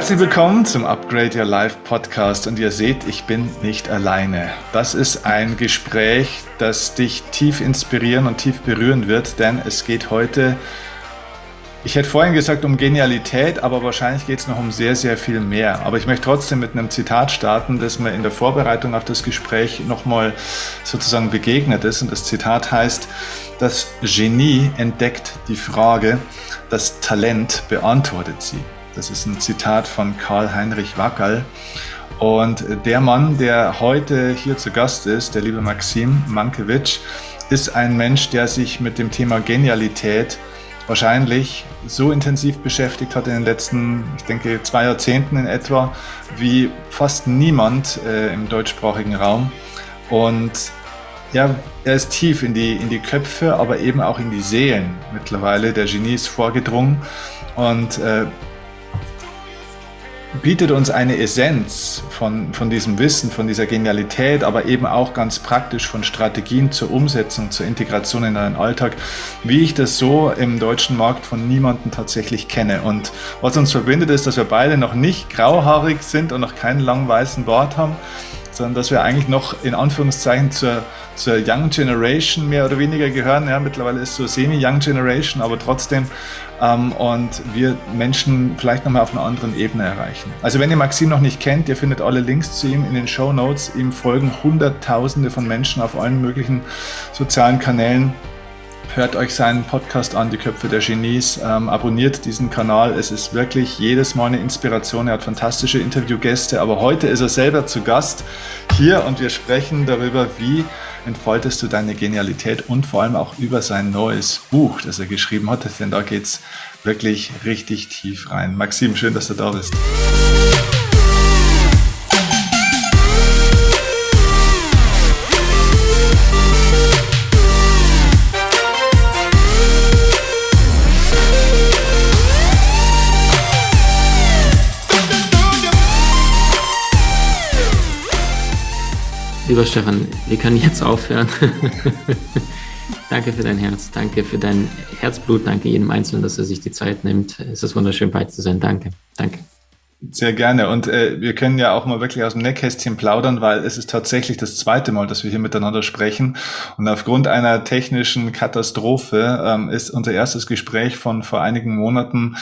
Herzlich willkommen zum Upgrade Your Life Podcast und ihr seht, ich bin nicht alleine. Das ist ein Gespräch, das dich tief inspirieren und tief berühren wird, denn es geht heute, ich hätte vorhin gesagt um Genialität, aber wahrscheinlich geht es noch um sehr, sehr viel mehr. Aber ich möchte trotzdem mit einem Zitat starten, das mir in der Vorbereitung auf das Gespräch nochmal sozusagen begegnet ist. Und das Zitat heißt, das Genie entdeckt die Frage, das Talent beantwortet sie. Das ist ein Zitat von Karl-Heinrich Wackerl. Und der Mann, der heute hier zu Gast ist, der liebe Maxim Mankiewicz, ist ein Mensch, der sich mit dem Thema Genialität wahrscheinlich so intensiv beschäftigt hat in den letzten, ich denke, zwei Jahrzehnten in etwa, wie fast niemand äh, im deutschsprachigen Raum. Und ja, er ist tief in die, in die Köpfe, aber eben auch in die Seelen mittlerweile der Genies vorgedrungen. Und äh, bietet uns eine Essenz von, von diesem Wissen, von dieser Genialität, aber eben auch ganz praktisch von Strategien zur Umsetzung, zur Integration in einen Alltag, wie ich das so im deutschen Markt von niemandem tatsächlich kenne. Und was uns verbindet, ist, dass wir beide noch nicht grauhaarig sind und noch keinen langen weißen Bart haben, sondern dass wir eigentlich noch in Anführungszeichen zur, zur Young Generation mehr oder weniger gehören. Ja, mittlerweile ist so Semi-Young Generation, aber trotzdem ähm, und wir Menschen vielleicht nochmal auf einer anderen Ebene erreichen. Also wenn ihr Maxim noch nicht kennt, ihr findet alle Links zu ihm in den Show Notes. Ihm folgen Hunderttausende von Menschen auf allen möglichen sozialen Kanälen. Hört euch seinen Podcast an, Die Köpfe der Genies. Ähm, abonniert diesen Kanal. Es ist wirklich jedes Mal eine Inspiration. Er hat fantastische Interviewgäste, aber heute ist er selber zu Gast hier und wir sprechen darüber, wie entfaltest du deine Genialität und vor allem auch über sein neues Buch, das er geschrieben hat, denn da geht es wirklich richtig tief rein. Maxim, schön, dass du da bist. Lieber Stefan, wir können jetzt aufhören. danke für dein Herz, danke für dein Herzblut, danke jedem Einzelnen, dass er sich die Zeit nimmt. Es ist wunderschön, bei zu sein. Danke, danke. Sehr gerne. Und äh, wir können ja auch mal wirklich aus dem Nähkästchen plaudern, weil es ist tatsächlich das zweite Mal, dass wir hier miteinander sprechen. Und aufgrund einer technischen Katastrophe ähm, ist unser erstes Gespräch von vor einigen Monaten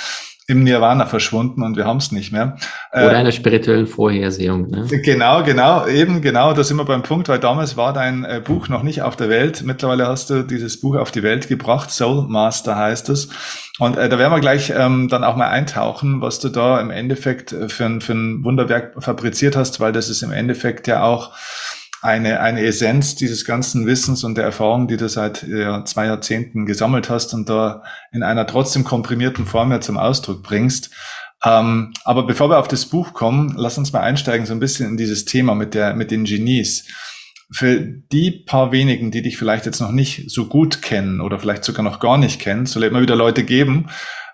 im Nirvana verschwunden und wir haben es nicht mehr. Oder äh, einer spirituellen Vorhersehung. Ne? Genau, genau, eben genau, da sind wir beim Punkt, weil damals war dein äh, Buch noch nicht auf der Welt. Mittlerweile hast du dieses Buch auf die Welt gebracht, Soul Master heißt es. Und äh, da werden wir gleich ähm, dann auch mal eintauchen, was du da im Endeffekt äh, für, für ein Wunderwerk fabriziert hast, weil das ist im Endeffekt ja auch eine, eine Essenz dieses ganzen Wissens und der Erfahrung, die du seit ja, zwei Jahrzehnten gesammelt hast und da in einer trotzdem komprimierten Form ja zum Ausdruck bringst. Ähm, aber bevor wir auf das Buch kommen, lass uns mal einsteigen so ein bisschen in dieses Thema mit der, mit den Genies. Für die paar wenigen, die dich vielleicht jetzt noch nicht so gut kennen oder vielleicht sogar noch gar nicht kennen, soll immer wieder Leute geben,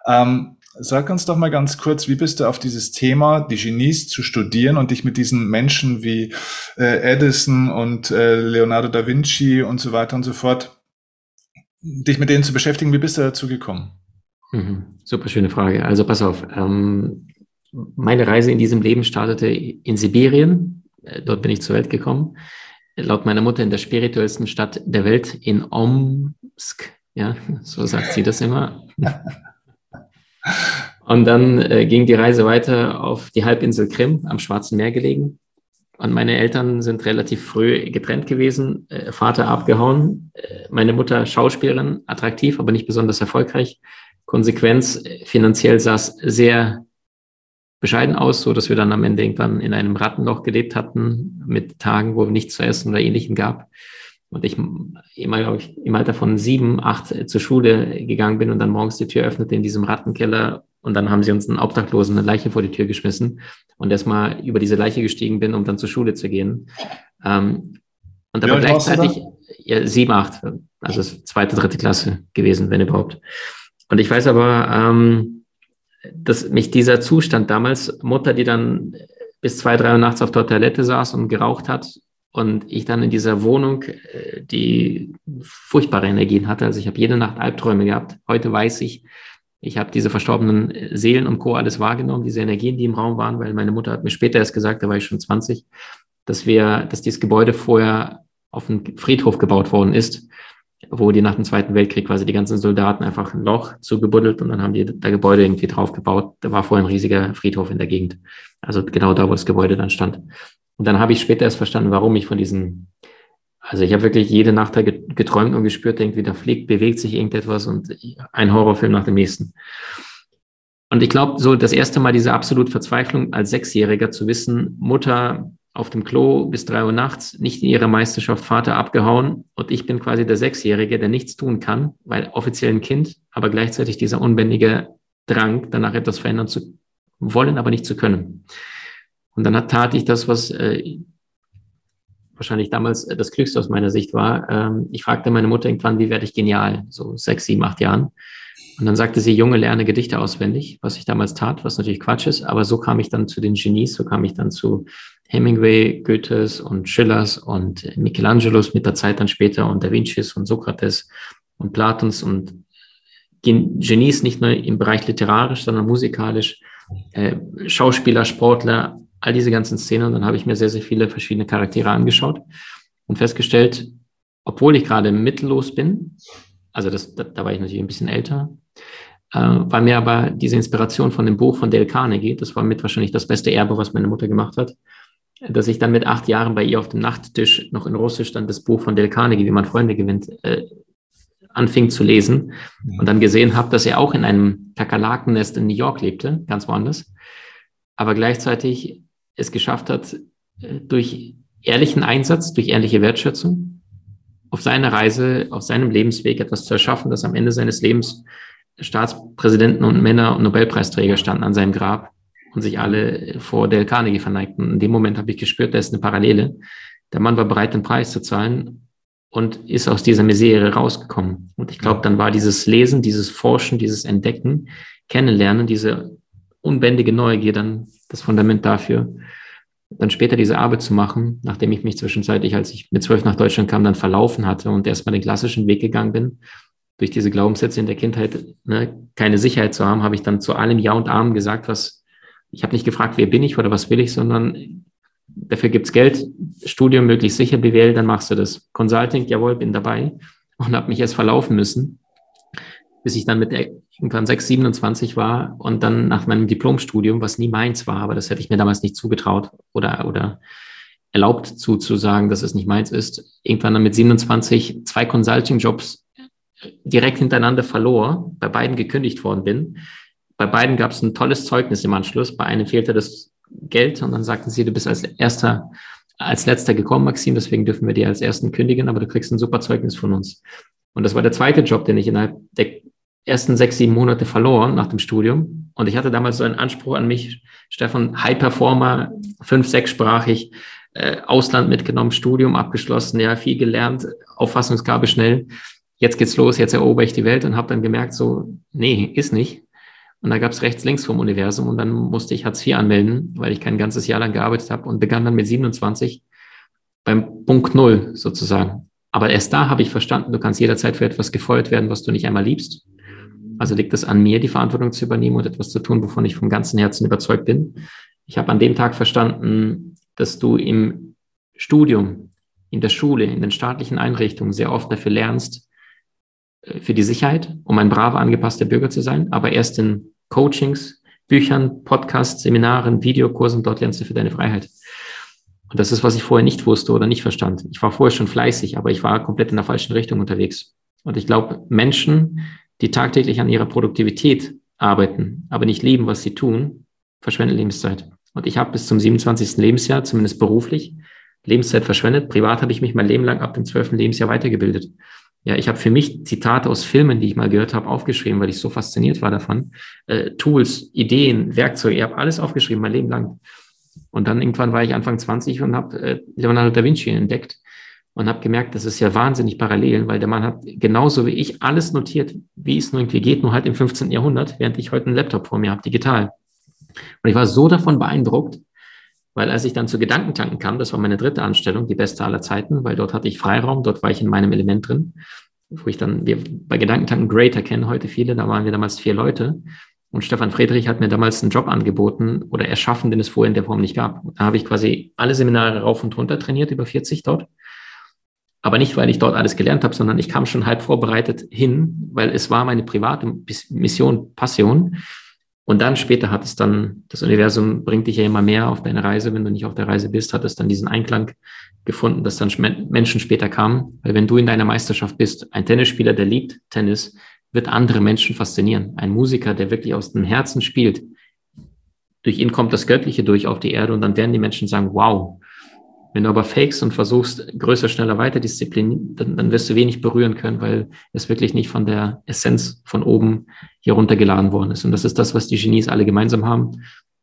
ähm, Sag uns doch mal ganz kurz, wie bist du auf dieses Thema, die Genies zu studieren und dich mit diesen Menschen wie äh, Edison und äh, Leonardo da Vinci und so weiter und so fort, dich mit denen zu beschäftigen, wie bist du dazu gekommen? Mhm. Super schöne Frage. Also pass auf, ähm, meine Reise in diesem Leben startete in Sibirien. Äh, dort bin ich zur Welt gekommen. Laut meiner Mutter in der spirituellsten Stadt der Welt, in Omsk. Ja, so sagt sie das immer. Und dann äh, ging die Reise weiter auf die Halbinsel Krim am Schwarzen Meer gelegen. Und meine Eltern sind relativ früh getrennt gewesen. Äh, Vater abgehauen, äh, meine Mutter Schauspielerin, attraktiv, aber nicht besonders erfolgreich. Konsequenz äh, finanziell sah es sehr bescheiden aus, so dass wir dann am Ende irgendwann in einem Rattenloch gelebt hatten mit Tagen, wo nichts zu essen oder ähnlichem gab und ich immer, glaube ich, im Alter von sieben, acht zur Schule gegangen bin und dann morgens die Tür öffnete in diesem Rattenkeller und dann haben sie uns einen Obdachlosen eine Leiche vor die Tür geschmissen und erstmal über diese Leiche gestiegen bin, um dann zur Schule zu gehen. Ähm, und aber gleichzeitig ja, sieben, acht, also zweite, dritte Klasse gewesen, wenn überhaupt. Und ich weiß aber, ähm, dass mich dieser Zustand damals, Mutter, die dann bis zwei, drei Uhr nachts auf der Toilette saß und geraucht hat, und ich dann in dieser Wohnung äh, die furchtbare Energien hatte. Also ich habe jede Nacht Albträume gehabt. Heute weiß ich, Ich habe diese verstorbenen Seelen und Co. alles wahrgenommen, diese Energien, die im Raum waren, weil meine Mutter hat mir später erst gesagt, da war ich schon 20, dass wir, dass dieses Gebäude vorher auf einem Friedhof gebaut worden ist, wo die nach dem Zweiten Weltkrieg quasi die ganzen Soldaten einfach ein Loch zugebuddelt und dann haben die da Gebäude irgendwie drauf gebaut. Da war vorher ein riesiger Friedhof in der Gegend. Also genau da, wo das Gebäude dann stand. Und dann habe ich später erst verstanden, warum ich von diesen, also ich habe wirklich jede Nacht geträumt und gespürt, irgendwie da fliegt, bewegt sich irgendetwas und ein Horrorfilm nach dem nächsten. Und ich glaube, so das erste Mal diese absolute Verzweiflung als Sechsjähriger zu wissen, Mutter auf dem Klo bis drei Uhr nachts, nicht in ihrer Meisterschaft, Vater abgehauen und ich bin quasi der Sechsjährige, der nichts tun kann, weil offiziell ein Kind, aber gleichzeitig dieser unbändige Drang, danach etwas verändern zu wollen, aber nicht zu können. Und dann tat ich das, was äh, wahrscheinlich damals das Glückste aus meiner Sicht war. Ähm, ich fragte meine Mutter irgendwann, wie werde ich genial, so sechs, sieben, acht Jahren. Und dann sagte sie, Junge, lerne Gedichte auswendig, was ich damals tat, was natürlich Quatsch ist, aber so kam ich dann zu den Genies, so kam ich dann zu Hemingway, Goethes und Schillers und Michelangelos mit der Zeit dann später und Da Vincis und Sokrates und Platons und Genies nicht nur im Bereich literarisch, sondern musikalisch, äh, Schauspieler, Sportler, all diese ganzen Szenen. Und dann habe ich mir sehr, sehr viele verschiedene Charaktere angeschaut und festgestellt, obwohl ich gerade mittellos bin, also das, da, da war ich natürlich ein bisschen älter, äh, war mir aber diese Inspiration von dem Buch von Dale Carnegie, das war mit wahrscheinlich das beste Erbe, was meine Mutter gemacht hat, dass ich dann mit acht Jahren bei ihr auf dem Nachttisch noch in Russisch dann das Buch von Del Carnegie, wie man Freunde gewinnt, äh, anfing zu lesen und dann gesehen habe, dass er auch in einem Kakerlakennest in New York lebte, ganz woanders, aber gleichzeitig es geschafft hat, äh, durch ehrlichen Einsatz, durch ehrliche Wertschätzung auf seiner Reise, auf seinem Lebensweg etwas zu erschaffen, dass am Ende seines Lebens Staatspräsidenten und Männer und Nobelpreisträger standen an seinem Grab und sich alle vor Del Carnegie verneigten. In dem Moment habe ich gespürt, da ist eine Parallele. Der Mann war bereit, den Preis zu zahlen und ist aus dieser Misere rausgekommen. Und ich glaube, dann war dieses Lesen, dieses Forschen, dieses Entdecken, Kennenlernen, diese unbändige Neugier dann das Fundament dafür, dann später diese Arbeit zu machen, nachdem ich mich zwischenzeitlich, als ich mit zwölf nach Deutschland kam, dann verlaufen hatte und erstmal den klassischen Weg gegangen bin, durch diese Glaubenssätze in der Kindheit ne, keine Sicherheit zu haben, habe ich dann zu allem Ja und Arm gesagt, was ich habe nicht gefragt, wer bin ich oder was will ich, sondern dafür gibt's Geld, Studium möglichst sicher BWL, dann machst du das. Consulting, jawohl, bin dabei und habe mich erst verlaufen müssen, bis ich dann mit irgendwann 6, 27 war und dann nach meinem Diplomstudium, was nie meins war, aber das hätte ich mir damals nicht zugetraut oder, oder erlaubt zuzusagen, dass es nicht meins ist, irgendwann dann mit 27 zwei Consulting-Jobs direkt hintereinander verlor, bei beiden gekündigt worden bin bei beiden gab es ein tolles Zeugnis im Anschluss. Bei einem fehlte das Geld und dann sagten sie, du bist als erster, als letzter gekommen, Maxim, deswegen dürfen wir dir als ersten kündigen, aber du kriegst ein super Zeugnis von uns. Und das war der zweite Job, den ich innerhalb der ersten sechs, sieben Monate verlor nach dem Studium. Und ich hatte damals so einen Anspruch an mich, Stefan, High Performer, fünf, sechssprachig, äh, Ausland mitgenommen, Studium abgeschlossen, ja, viel gelernt, Auffassungsgabe schnell. Jetzt geht's los, jetzt erober ich die Welt und habe dann gemerkt, so, nee, ist nicht. Und da gab es rechts, links vom Universum und dann musste ich Hartz IV anmelden, weil ich kein ganzes Jahr lang gearbeitet habe und begann dann mit 27 beim Punkt Null sozusagen. Aber erst da habe ich verstanden, du kannst jederzeit für etwas gefeuert werden, was du nicht einmal liebst. Also liegt es an mir, die Verantwortung zu übernehmen und etwas zu tun, wovon ich vom ganzen Herzen überzeugt bin. Ich habe an dem Tag verstanden, dass du im Studium, in der Schule, in den staatlichen Einrichtungen sehr oft dafür lernst, äh, für die Sicherheit, um ein braver, angepasster Bürger zu sein, aber erst in Coachings, Büchern, Podcasts, Seminaren, Videokursen, dort lernst du für deine Freiheit. Und das ist, was ich vorher nicht wusste oder nicht verstand. Ich war vorher schon fleißig, aber ich war komplett in der falschen Richtung unterwegs. Und ich glaube, Menschen, die tagtäglich an ihrer Produktivität arbeiten, aber nicht lieben, was sie tun, verschwenden Lebenszeit. Und ich habe bis zum 27. Lebensjahr, zumindest beruflich, Lebenszeit verschwendet. Privat habe ich mich mein Leben lang ab dem 12. Lebensjahr weitergebildet. Ja, ich habe für mich Zitate aus Filmen, die ich mal gehört habe, aufgeschrieben, weil ich so fasziniert war davon. Äh, Tools, Ideen, Werkzeuge, ich habe alles aufgeschrieben, mein Leben lang. Und dann irgendwann war ich Anfang 20 und habe äh, Leonardo da Vinci entdeckt und habe gemerkt, das ist ja wahnsinnig parallel, weil der Mann hat genauso wie ich alles notiert, wie es nur irgendwie geht, nur halt im 15. Jahrhundert, während ich heute einen Laptop vor mir habe, digital. Und ich war so davon beeindruckt, weil als ich dann zu Gedankentanken kam, das war meine dritte Anstellung, die beste aller Zeiten, weil dort hatte ich Freiraum, dort war ich in meinem Element drin. wo ich dann, wir bei Gedankentanken Greater kennen heute viele, da waren wir damals vier Leute. Und Stefan Friedrich hat mir damals einen Job angeboten oder erschaffen, den es vorher in der Form nicht gab. Da habe ich quasi alle Seminare rauf und runter trainiert, über 40 dort. Aber nicht, weil ich dort alles gelernt habe, sondern ich kam schon halb vorbereitet hin, weil es war meine private Mission, Passion. Und dann später hat es dann, das Universum bringt dich ja immer mehr auf deine Reise. Wenn du nicht auf der Reise bist, hat es dann diesen Einklang gefunden, dass dann Menschen später kamen. Weil wenn du in deiner Meisterschaft bist, ein Tennisspieler, der liebt Tennis, wird andere Menschen faszinieren. Ein Musiker, der wirklich aus dem Herzen spielt, durch ihn kommt das Göttliche durch auf die Erde und dann werden die Menschen sagen, wow, wenn du aber fakest und versuchst, größer, schneller, weiter Disziplin, dann, dann wirst du wenig berühren können, weil es wirklich nicht von der Essenz von oben hier runtergeladen worden ist. Und das ist das, was die Genies alle gemeinsam haben.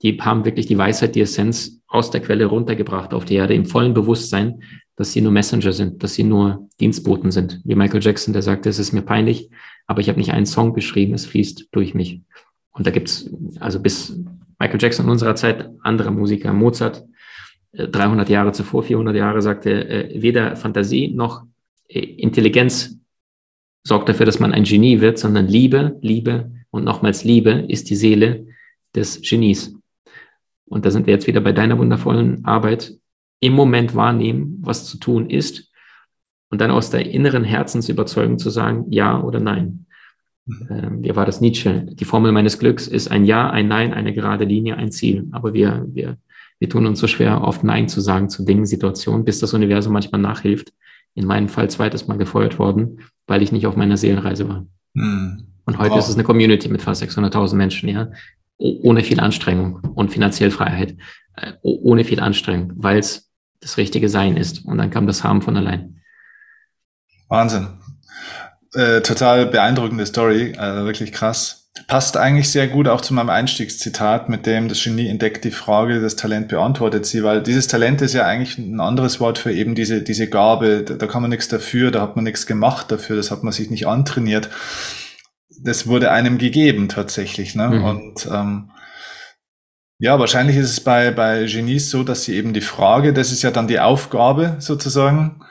Die haben wirklich die Weisheit, die Essenz aus der Quelle runtergebracht auf die Erde im vollen Bewusstsein, dass sie nur Messenger sind, dass sie nur Dienstboten sind. Wie Michael Jackson, der sagte, es ist mir peinlich, aber ich habe nicht einen Song geschrieben, es fließt durch mich. Und da gibt's also bis Michael Jackson in unserer Zeit andere Musiker, Mozart, 300 äh, Jahre zuvor, 400 Jahre, sagte, äh, weder Fantasie noch äh, Intelligenz sorgt dafür, dass man ein Genie wird, sondern Liebe, Liebe und nochmals Liebe ist die Seele des Genies. Und da sind wir jetzt wieder bei deiner wundervollen Arbeit, im Moment wahrnehmen, was zu tun ist und dann aus der inneren Herzensüberzeugung zu sagen, ja oder nein. Mhm. Ähm, wie war das Nietzsche? Die Formel meines Glücks ist ein Ja, ein Nein, eine gerade Linie, ein Ziel. Aber wir, wir wir tun uns so schwer, oft Nein zu sagen zu Dingen, Situationen, bis das Universum manchmal nachhilft. In meinem Fall zweites Mal gefeuert worden, weil ich nicht auf meiner Seelenreise war. Hm. Und heute wow. ist es eine Community mit fast 600.000 Menschen, ja, ohne viel Anstrengung und finanziell Freiheit, äh, ohne viel Anstrengung, weil es das richtige Sein ist. Und dann kam das Haben von allein. Wahnsinn. Äh, total beeindruckende Story, also wirklich krass. Passt eigentlich sehr gut auch zu meinem Einstiegszitat, mit dem das Genie entdeckt die Frage, das Talent beantwortet sie, weil dieses Talent ist ja eigentlich ein anderes Wort für eben diese, diese Gabe. Da, da kann man nichts dafür, da hat man nichts gemacht dafür, das hat man sich nicht antrainiert. Das wurde einem gegeben tatsächlich. Ne? Mhm. Und ähm, ja, wahrscheinlich ist es bei, bei Genies so, dass sie eben die Frage, das ist ja dann die Aufgabe sozusagen,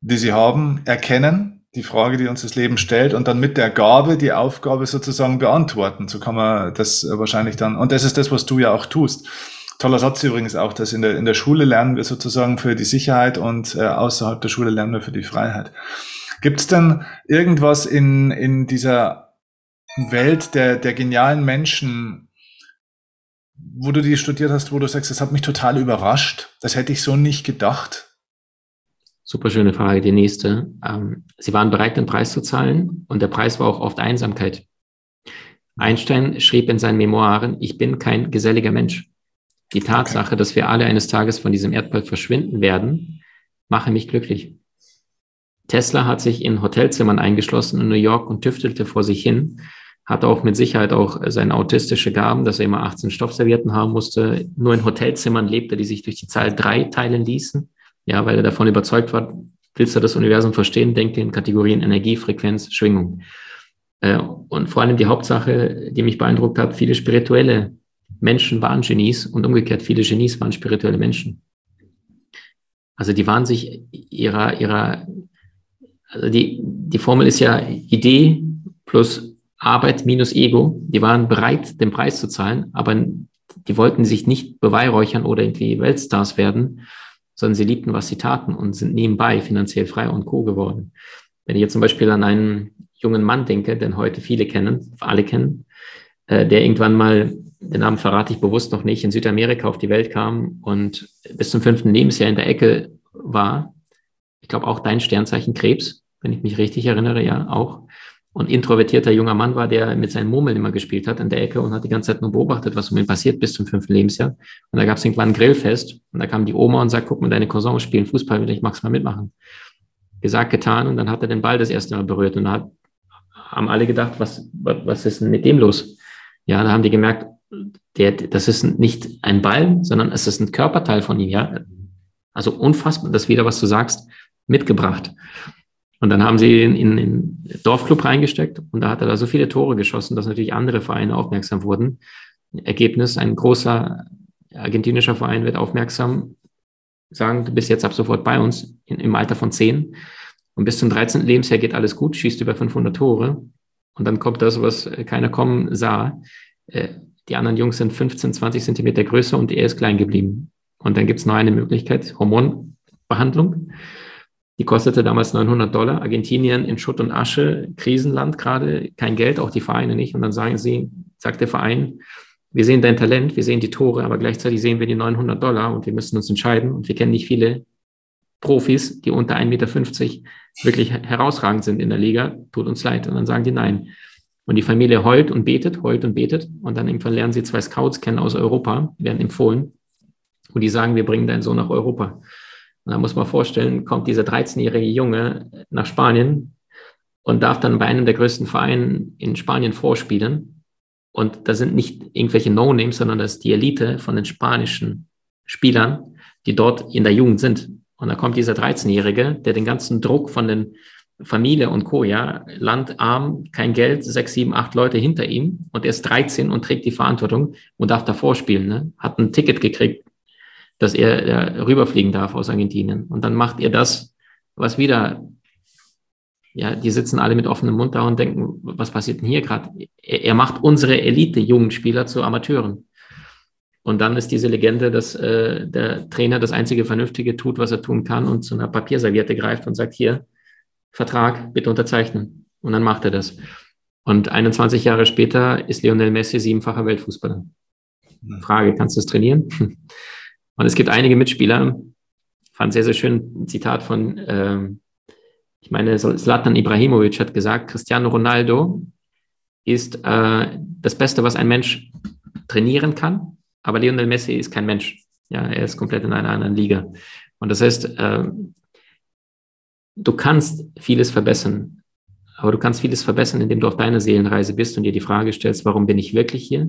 die sie haben, erkennen die Frage, die uns das Leben stellt und dann mit der Gabe die Aufgabe sozusagen beantworten. So kann man das wahrscheinlich dann, und das ist das, was du ja auch tust. Toller Satz übrigens auch, dass in der, in der Schule lernen wir sozusagen für die Sicherheit und äh, außerhalb der Schule lernen wir für die Freiheit. Gibt es denn irgendwas in, in dieser Welt der, der genialen Menschen, wo du die studiert hast, wo du sagst, das hat mich total überrascht, das hätte ich so nicht gedacht? Super schöne Frage, die nächste. Ähm, Sie waren bereit, den Preis zu zahlen und der Preis war auch oft Einsamkeit. Einstein schrieb in seinen Memoiren, ich bin kein geselliger Mensch. Die Tatsache, okay. dass wir alle eines Tages von diesem Erdball verschwinden werden, mache mich glücklich. Tesla hat sich in Hotelzimmern eingeschlossen in New York und tüftelte vor sich hin, hatte auch mit Sicherheit auch seine autistische Gaben, dass er immer 18 Stoffservietten haben musste, nur in Hotelzimmern lebte, die sich durch die Zahl drei teilen ließen ja, weil er davon überzeugt war, willst du das Universum verstehen, denke in Kategorien Energie, Frequenz, Schwingung. Äh, und vor allem die Hauptsache, die mich beeindruckt hat, viele spirituelle Menschen waren Genies und umgekehrt viele Genies waren spirituelle Menschen. Also die waren sich ihrer, ihrer, also die, die Formel ist ja Idee plus Arbeit minus Ego. Die waren bereit, den Preis zu zahlen, aber die wollten sich nicht beweihräuchern oder irgendwie Weltstars werden, sondern sie liebten, was sie taten und sind nebenbei finanziell frei und co geworden. Wenn ich jetzt zum Beispiel an einen jungen Mann denke, den heute viele kennen, alle kennen, äh, der irgendwann mal, den Namen verrate ich bewusst noch nicht, in Südamerika auf die Welt kam und bis zum fünften Lebensjahr in der Ecke war. Ich glaube auch dein Sternzeichen Krebs, wenn ich mich richtig erinnere, ja, auch und introvertierter junger Mann war, der mit seinen Murmeln immer gespielt hat in der Ecke und hat die ganze Zeit nur beobachtet, was um ihn passiert bis zum fünften Lebensjahr. Und da gab es irgendwann ein Grillfest und da kam die Oma und sagt, guck mal, deine Cousins spielen Fußball ich mag's mal mitmachen. Gesagt, getan und dann hat er den Ball das erste Mal berührt und da hat, haben alle gedacht, was, was, was ist denn mit dem los? Ja, da haben die gemerkt, der, das ist nicht ein Ball, sondern es ist ein Körperteil von ihm, ja. Also unfassbar, das wieder, was du sagst, mitgebracht. Und dann haben sie ihn in den Dorfclub reingesteckt und da hat er da so viele Tore geschossen, dass natürlich andere Vereine aufmerksam wurden. Ergebnis, ein großer argentinischer Verein wird aufmerksam, sagen, du bist jetzt ab sofort bei uns in, im Alter von zehn. Und bis zum 13. Lebensjahr geht alles gut, schießt über 500 Tore. Und dann kommt das, was keiner kommen sah. Äh, die anderen Jungs sind 15, 20 Zentimeter größer und er ist klein geblieben. Und dann gibt es noch eine Möglichkeit, Hormonbehandlung. Die kostete damals 900 Dollar. Argentinien in Schutt und Asche, Krisenland gerade, kein Geld, auch die Vereine nicht. Und dann sagen sie, sagt der Verein, wir sehen dein Talent, wir sehen die Tore, aber gleichzeitig sehen wir die 900 Dollar und wir müssen uns entscheiden. Und wir kennen nicht viele Profis, die unter 1,50 Meter wirklich herausragend sind in der Liga. Tut uns leid. Und dann sagen die nein. Und die Familie heult und betet, heult und betet. Und dann irgendwann lernen sie zwei Scouts kennen aus Europa, werden empfohlen. Und die sagen, wir bringen deinen Sohn nach Europa. Und da muss man vorstellen, kommt dieser 13-jährige Junge nach Spanien und darf dann bei einem der größten Vereine in Spanien vorspielen. Und da sind nicht irgendwelche No-Names, sondern das ist die Elite von den spanischen Spielern, die dort in der Jugend sind. Und da kommt dieser 13-Jährige, der den ganzen Druck von den Familie und Co., ja, landarm, kein Geld, sechs, sieben, acht Leute hinter ihm und er ist 13 und trägt die Verantwortung und darf davor spielen, ne? hat ein Ticket gekriegt, dass er, er rüberfliegen darf aus Argentinien. Und dann macht er das, was wieder, ja, die sitzen alle mit offenem Mund da und denken, was passiert denn hier gerade? Er, er macht unsere Elite-Jugendspieler zu Amateuren. Und dann ist diese Legende, dass äh, der Trainer das einzige Vernünftige tut, was er tun kann und zu einer Papierserviette greift und sagt, hier, Vertrag, bitte unterzeichnen. Und dann macht er das. Und 21 Jahre später ist Lionel Messi siebenfacher Weltfußballer. Frage, kannst du es trainieren? Und es gibt einige Mitspieler, fand sehr, sehr schön ein Zitat von, äh, ich meine, Zlatan Ibrahimovic hat gesagt, Cristiano Ronaldo ist äh, das Beste, was ein Mensch trainieren kann, aber Lionel Messi ist kein Mensch. Ja, er ist komplett in einer anderen Liga. Und das heißt, äh, du kannst vieles verbessern, aber du kannst vieles verbessern, indem du auf deiner Seelenreise bist und dir die Frage stellst, warum bin ich wirklich hier?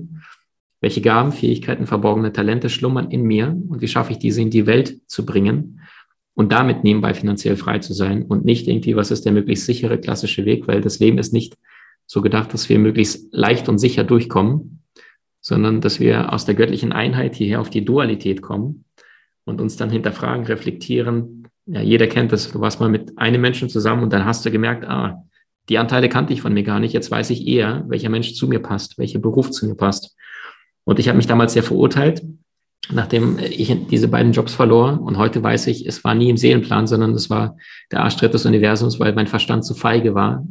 Welche Gaben, Fähigkeiten, verborgene Talente schlummern in mir und wie schaffe ich diese in die Welt zu bringen und damit nebenbei finanziell frei zu sein und nicht irgendwie, was ist der möglichst sichere klassische Weg, weil das Leben ist nicht so gedacht, dass wir möglichst leicht und sicher durchkommen, sondern dass wir aus der göttlichen Einheit hierher auf die Dualität kommen und uns dann hinterfragen, reflektieren, ja, jeder kennt das. Du warst mal mit einem Menschen zusammen und dann hast du gemerkt, ah, die Anteile kannte ich von mir gar nicht. Jetzt weiß ich eher, welcher Mensch zu mir passt, welcher Beruf zu mir passt. Und ich habe mich damals sehr verurteilt, nachdem ich diese beiden Jobs verlor. Und heute weiß ich, es war nie im Seelenplan, sondern es war der Arschtritt des Universums, weil mein Verstand zu feige war,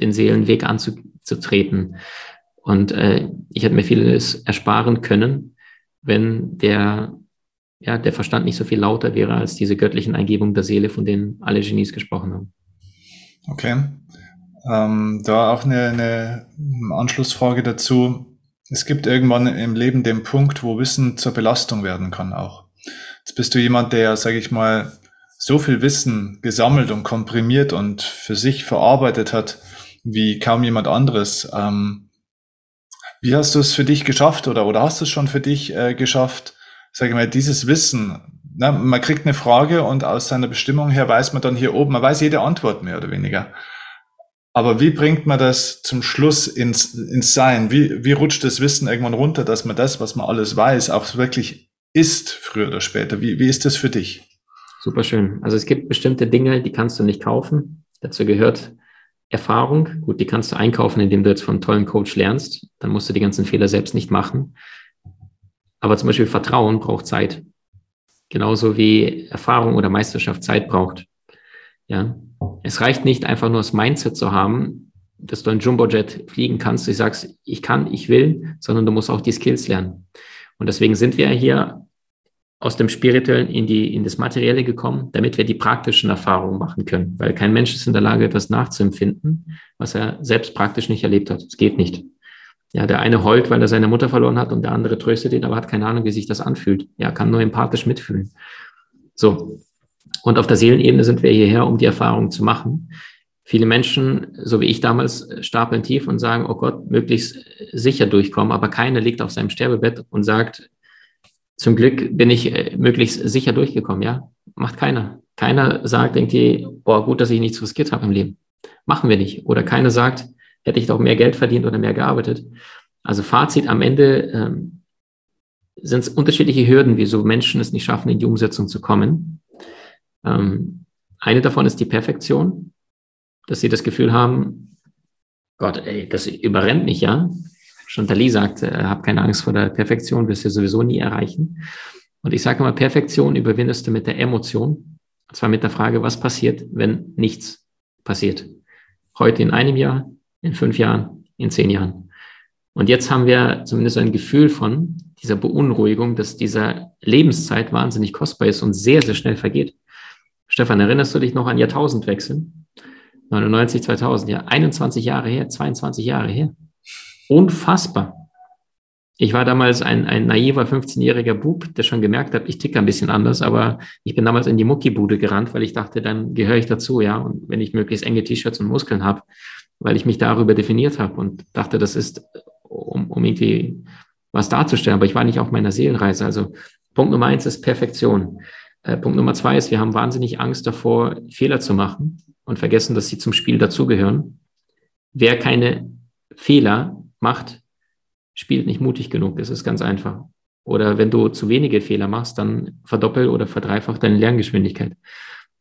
den Seelenweg anzutreten. Und äh, ich hätte mir vieles ersparen können, wenn der ja, der Verstand nicht so viel lauter wäre als diese göttlichen Eingebungen der Seele, von denen alle Genies gesprochen haben. Okay. Ähm, da auch eine, eine Anschlussfrage dazu. Es gibt irgendwann im Leben den Punkt, wo Wissen zur Belastung werden kann auch. Jetzt bist du jemand, der, sage ich mal, so viel Wissen gesammelt und komprimiert und für sich verarbeitet hat, wie kaum jemand anderes. Ähm, wie hast du es für dich geschafft oder, oder hast du es schon für dich äh, geschafft, sage ich mal, dieses Wissen, na, man kriegt eine Frage und aus seiner Bestimmung her weiß man dann hier oben, man weiß jede Antwort mehr oder weniger. Aber wie bringt man das zum Schluss ins, ins Sein? Wie, wie rutscht das Wissen irgendwann runter, dass man das, was man alles weiß, auch wirklich ist, früher oder später? Wie, wie ist das für dich? Super schön. Also es gibt bestimmte Dinge, die kannst du nicht kaufen. Dazu gehört Erfahrung. Gut, die kannst du einkaufen, indem du jetzt von einem tollen Coach lernst. Dann musst du die ganzen Fehler selbst nicht machen. Aber zum Beispiel Vertrauen braucht Zeit. Genauso wie Erfahrung oder Meisterschaft Zeit braucht. Ja. Es reicht nicht einfach nur das Mindset zu haben, dass du ein Jumbojet fliegen kannst. Du sagst, ich kann, ich will, sondern du musst auch die Skills lernen. Und deswegen sind wir hier aus dem Spirituellen in die, in das Materielle gekommen, damit wir die praktischen Erfahrungen machen können. Weil kein Mensch ist in der Lage, etwas nachzuempfinden, was er selbst praktisch nicht erlebt hat. Es geht nicht. Ja, der eine heult, weil er seine Mutter verloren hat und der andere tröstet ihn, aber hat keine Ahnung, wie sich das anfühlt. Ja, kann nur empathisch mitfühlen. So. Und auf der Seelenebene sind wir hierher, um die Erfahrung zu machen. Viele Menschen, so wie ich damals, stapeln tief und sagen, oh Gott, möglichst sicher durchkommen, aber keiner liegt auf seinem Sterbebett und sagt, zum Glück bin ich äh, möglichst sicher durchgekommen, ja. Macht keiner. Keiner sagt irgendwie, boah, gut, dass ich nichts riskiert habe im Leben. Machen wir nicht. Oder keiner sagt, hätte ich doch mehr Geld verdient oder mehr gearbeitet. Also Fazit am Ende ähm, sind es unterschiedliche Hürden, wieso Menschen es nicht schaffen, in die Umsetzung zu kommen. Ähm, eine davon ist die Perfektion. dass sie das Gefühl haben, Gott, ey, das überrennt mich ja. Schon Dali sagt, äh, hab keine Angst vor der Perfektion, wirst du sowieso nie erreichen. Und ich sage immer, Perfektion überwindest du mit der Emotion. Und zwar mit der Frage, was passiert, wenn nichts passiert. Heute in einem Jahr, in fünf Jahren, in zehn Jahren. Und jetzt haben wir zumindest ein Gefühl von dieser Beunruhigung, dass dieser Lebenszeit wahnsinnig kostbar ist und sehr, sehr schnell vergeht. Stefan, erinnerst du dich noch an Jahrtausendwechsel? 99, 2000, ja, 21 Jahre her, 22 Jahre her. Unfassbar. Ich war damals ein, ein naiver 15-jähriger Bub, der schon gemerkt hat, ich ticke ein bisschen anders, aber ich bin damals in die Muckibude gerannt, weil ich dachte, dann gehöre ich dazu, ja. Und wenn ich möglichst enge T-Shirts und Muskeln habe, weil ich mich darüber definiert habe und dachte, das ist, um, um irgendwie was darzustellen. Aber ich war nicht auf meiner Seelenreise. Also Punkt Nummer eins ist Perfektion. Äh, Punkt Nummer zwei ist, wir haben wahnsinnig Angst davor, Fehler zu machen und vergessen, dass sie zum Spiel dazugehören. Wer keine Fehler macht, spielt nicht mutig genug. Das ist ganz einfach. Oder wenn du zu wenige Fehler machst, dann verdoppel oder verdreifach deine Lerngeschwindigkeit.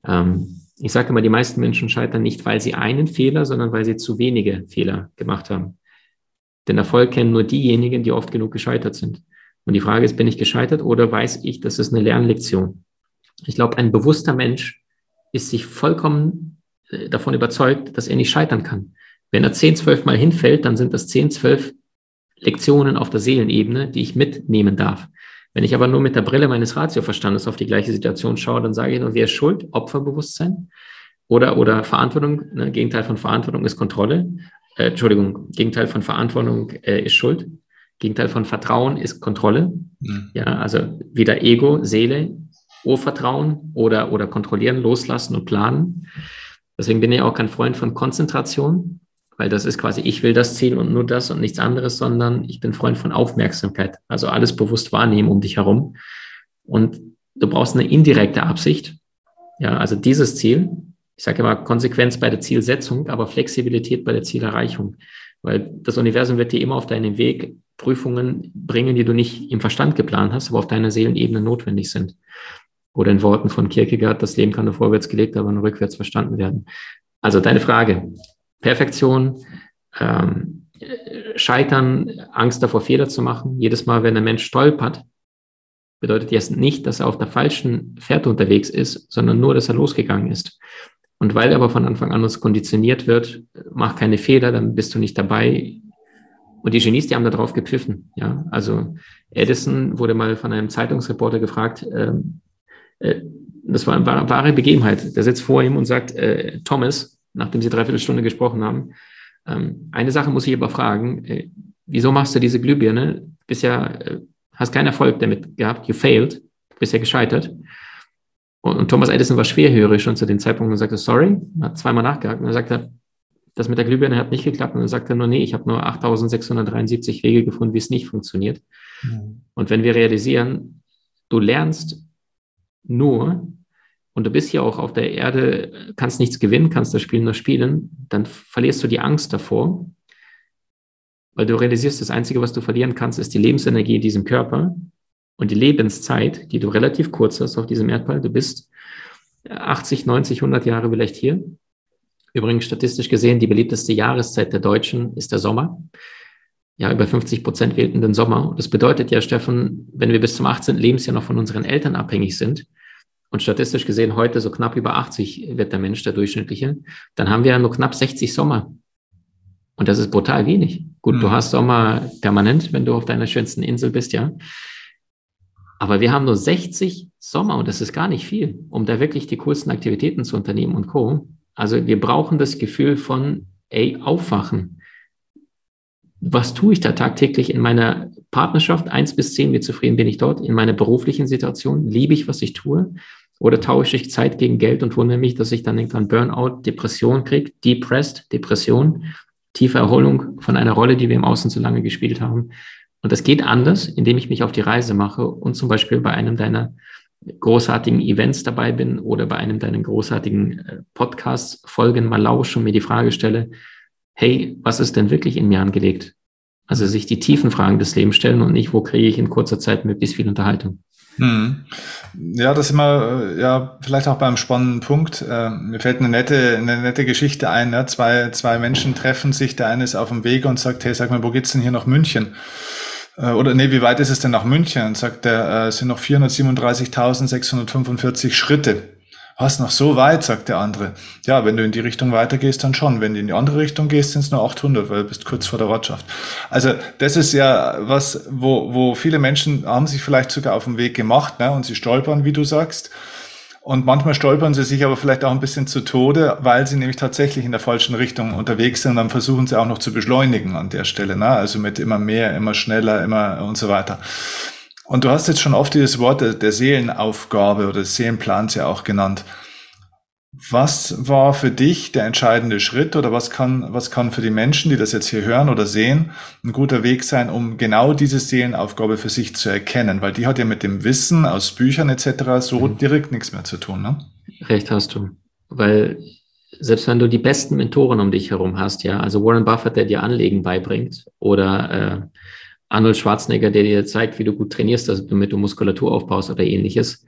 Ähm, ich sage immer, die meisten Menschen scheitern nicht, weil sie einen Fehler, sondern weil sie zu wenige Fehler gemacht haben. Den Erfolg kennen nur diejenigen, die oft genug gescheitert sind. Und die Frage ist, bin ich gescheitert oder weiß ich, das ist eine Lernlektion? Ich glaube, ein bewusster Mensch ist sich vollkommen äh, davon überzeugt, dass er nicht scheitern kann. Wenn er zehn, zwölf Mal hinfällt, dann sind das zehn, zwölf Lektionen auf der Seelenebene, die ich mitnehmen darf. Wenn ich aber nur mit der Brille meines Ratioverstandes auf die gleiche Situation schaue, dann sage ich nur, wer ist schuld? Opferbewusstsein oder, oder Verantwortung. Ne? Gegenteil von Verantwortung ist Kontrolle. Äh, Entschuldigung, Gegenteil von Verantwortung äh, ist Schuld. Gegenteil von Vertrauen ist Kontrolle. Mhm. Ja, also wieder Ego, Seele, Urvertrauen oder, oder kontrollieren, loslassen und planen. Deswegen bin ich auch kein Freund von Konzentration, weil das ist quasi, ich will das Ziel und nur das und nichts anderes, sondern ich bin Freund von Aufmerksamkeit. Also alles bewusst wahrnehmen um dich herum. Und du brauchst eine indirekte Absicht. Ja, also dieses Ziel, ich sage immer Konsequenz bei der Zielsetzung, aber Flexibilität bei der Zielerreichung. Weil das Universum wird dir immer auf deinen Weg Prüfungen bringen, die du nicht im Verstand geplant hast, aber auf deiner Seelenebene notwendig sind. Oder in Worten von Kierkegaard, das Leben kann nur vorwärts gelegt, aber nur rückwärts verstanden werden. Also deine Frage, Perfektion, ähm, Scheitern, Angst davor, Fehler zu machen. Jedes Mal, wenn ein Mensch stolpert, bedeutet jetzt nicht, dass er auf der falschen Fährte unterwegs ist, sondern nur, dass er losgegangen ist. Und weil er aber von Anfang an uns konditioniert wird, mach keine Fehler, dann bist du nicht dabei. Und die Genies, die haben da drauf gepfiffen. Ja, also Edison wurde mal von einem Zeitungsreporter gefragt, ähm, äh, das war eine wahre Begebenheit. Der sitzt vor ihm und sagt, äh, Thomas, nachdem sie dreiviertel Stunde gesprochen haben, ähm, eine Sache muss ich aber fragen, äh, wieso machst du diese Glühbirne? Bisher äh, hast keinen Erfolg damit gehabt, you failed, bist ja gescheitert. Und, und, Thomas Edison war schwerhörig schon zu dem Zeitpunkt und sagte, sorry, hat zweimal nachgehakt und er sagte, das mit der Glühbirne hat nicht geklappt. Und dann sagte er nur, nee, ich habe nur 8673 Wege gefunden, wie es nicht funktioniert. Mhm. Und wenn wir realisieren, du lernst nur, und du bist hier auch auf der Erde, kannst nichts gewinnen, kannst das Spiel nur spielen, dann verlierst du die Angst davor, weil du realisierst, das Einzige, was du verlieren kannst, ist die Lebensenergie in diesem Körper und die Lebenszeit, die du relativ kurz hast auf diesem Erdball. Du bist 80, 90, 100 Jahre vielleicht hier. Übrigens statistisch gesehen, die beliebteste Jahreszeit der Deutschen ist der Sommer. Ja, über 50 Prozent wählten den Sommer. Das bedeutet ja, Steffen, wenn wir bis zum 18. Lebensjahr noch von unseren Eltern abhängig sind, und statistisch gesehen heute so knapp über 80 wird der Mensch der durchschnittliche, dann haben wir ja nur knapp 60 Sommer. Und das ist brutal wenig. Gut, mhm. du hast Sommer permanent, wenn du auf deiner schönsten Insel bist, ja. Aber wir haben nur 60 Sommer und das ist gar nicht viel, um da wirklich die coolsten Aktivitäten zu unternehmen und Co. Also wir brauchen das Gefühl von, ey, aufwachen. Was tue ich da tagtäglich in meiner Partnerschaft? Eins bis zehn, wie zufrieden bin ich dort? In meiner beruflichen Situation? Liebe ich, was ich tue? Oder tausche ich Zeit gegen Geld und wundere mich, dass ich dann irgendwann Burnout, Depression kriege, Depressed, Depression, tiefe Erholung von einer Rolle, die wir im Außen zu lange gespielt haben. Und das geht anders, indem ich mich auf die Reise mache und zum Beispiel bei einem deiner großartigen Events dabei bin oder bei einem deiner großartigen äh, Podcast-Folgen mal lausche und mir die Frage stelle, hey, was ist denn wirklich in mir angelegt? Also sich die tiefen Fragen des Lebens stellen und nicht, wo kriege ich in kurzer Zeit möglichst viel Unterhaltung. Mhm. Ja, das ist immer, äh, ja, vielleicht auch beim spannenden Punkt. Äh, mir fällt eine nette, eine nette Geschichte ein. Ja? Zwei, zwei Menschen treffen sich, der eine ist auf dem Weg und sagt, hey, sag mal, wo geht's denn hier nach München? Äh, oder nee, wie weit ist es denn nach München? Und sagt er, äh, es sind noch 437.645 Schritte. Was, noch so weit, sagt der andere. Ja, wenn du in die Richtung weitergehst, dann schon. Wenn du in die andere Richtung gehst, sind es nur 800, weil du bist kurz vor der Ortschaft. Also das ist ja was, wo, wo viele Menschen haben sich vielleicht sogar auf den Weg gemacht ne, und sie stolpern, wie du sagst. Und manchmal stolpern sie sich aber vielleicht auch ein bisschen zu Tode, weil sie nämlich tatsächlich in der falschen Richtung unterwegs sind. Und dann versuchen sie auch noch zu beschleunigen an der Stelle. Ne? Also mit immer mehr, immer schneller, immer und so weiter. Und du hast jetzt schon oft dieses Wort der Seelenaufgabe oder des Seelenplans ja auch genannt. Was war für dich der entscheidende Schritt oder was kann, was kann für die Menschen, die das jetzt hier hören oder sehen, ein guter Weg sein, um genau diese Seelenaufgabe für sich zu erkennen? Weil die hat ja mit dem Wissen aus Büchern etc. so mhm. direkt nichts mehr zu tun. Ne? Recht hast du. Weil selbst wenn du die besten Mentoren um dich herum hast, ja, also Warren Buffett, der dir Anlegen beibringt oder äh, Arnold Schwarzenegger, der dir zeigt, wie du gut trainierst, damit du Muskulatur aufbaust oder ähnliches.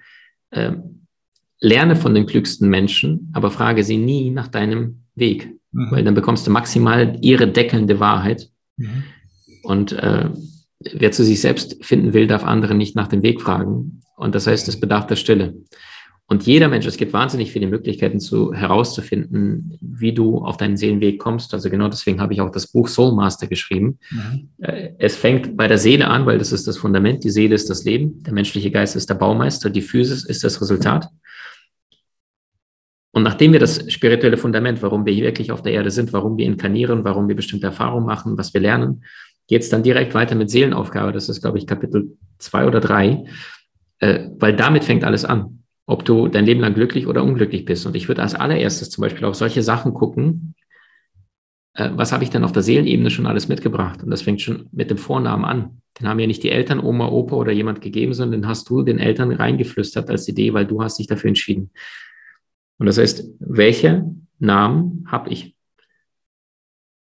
Ähm, lerne von den klügsten Menschen, aber frage sie nie nach deinem Weg, mhm. weil dann bekommst du maximal ihre deckelnde Wahrheit. Mhm. Und äh, wer zu sich selbst finden will, darf andere nicht nach dem Weg fragen. Und das heißt, es bedarf der Stille. Und jeder Mensch, es gibt wahnsinnig viele Möglichkeiten zu herauszufinden, wie du auf deinen Seelenweg kommst. Also genau deswegen habe ich auch das Buch Soul Master geschrieben. Mhm. Äh, es fängt bei der Seele an, weil das ist das Fundament. Die Seele ist das Leben. Der menschliche Geist ist der Baumeister. Die Physis ist das Resultat. Und nachdem wir das spirituelle Fundament, warum wir hier wirklich auf der Erde sind, warum wir inkarnieren, warum wir bestimmte Erfahrungen machen, was wir lernen, geht es dann direkt weiter mit Seelenaufgabe. Das ist, glaube ich, Kapitel zwei oder drei, äh, weil damit fängt alles an ob du dein Leben lang glücklich oder unglücklich bist. Und ich würde als allererstes zum Beispiel auf solche Sachen gucken, äh, was habe ich denn auf der Seelenebene schon alles mitgebracht? Und das fängt schon mit dem Vornamen an. Den haben ja nicht die Eltern, Oma, Opa oder jemand gegeben, sondern den hast du den Eltern reingeflüstert als Idee, weil du hast dich dafür entschieden. Und das heißt, welche Namen habe ich?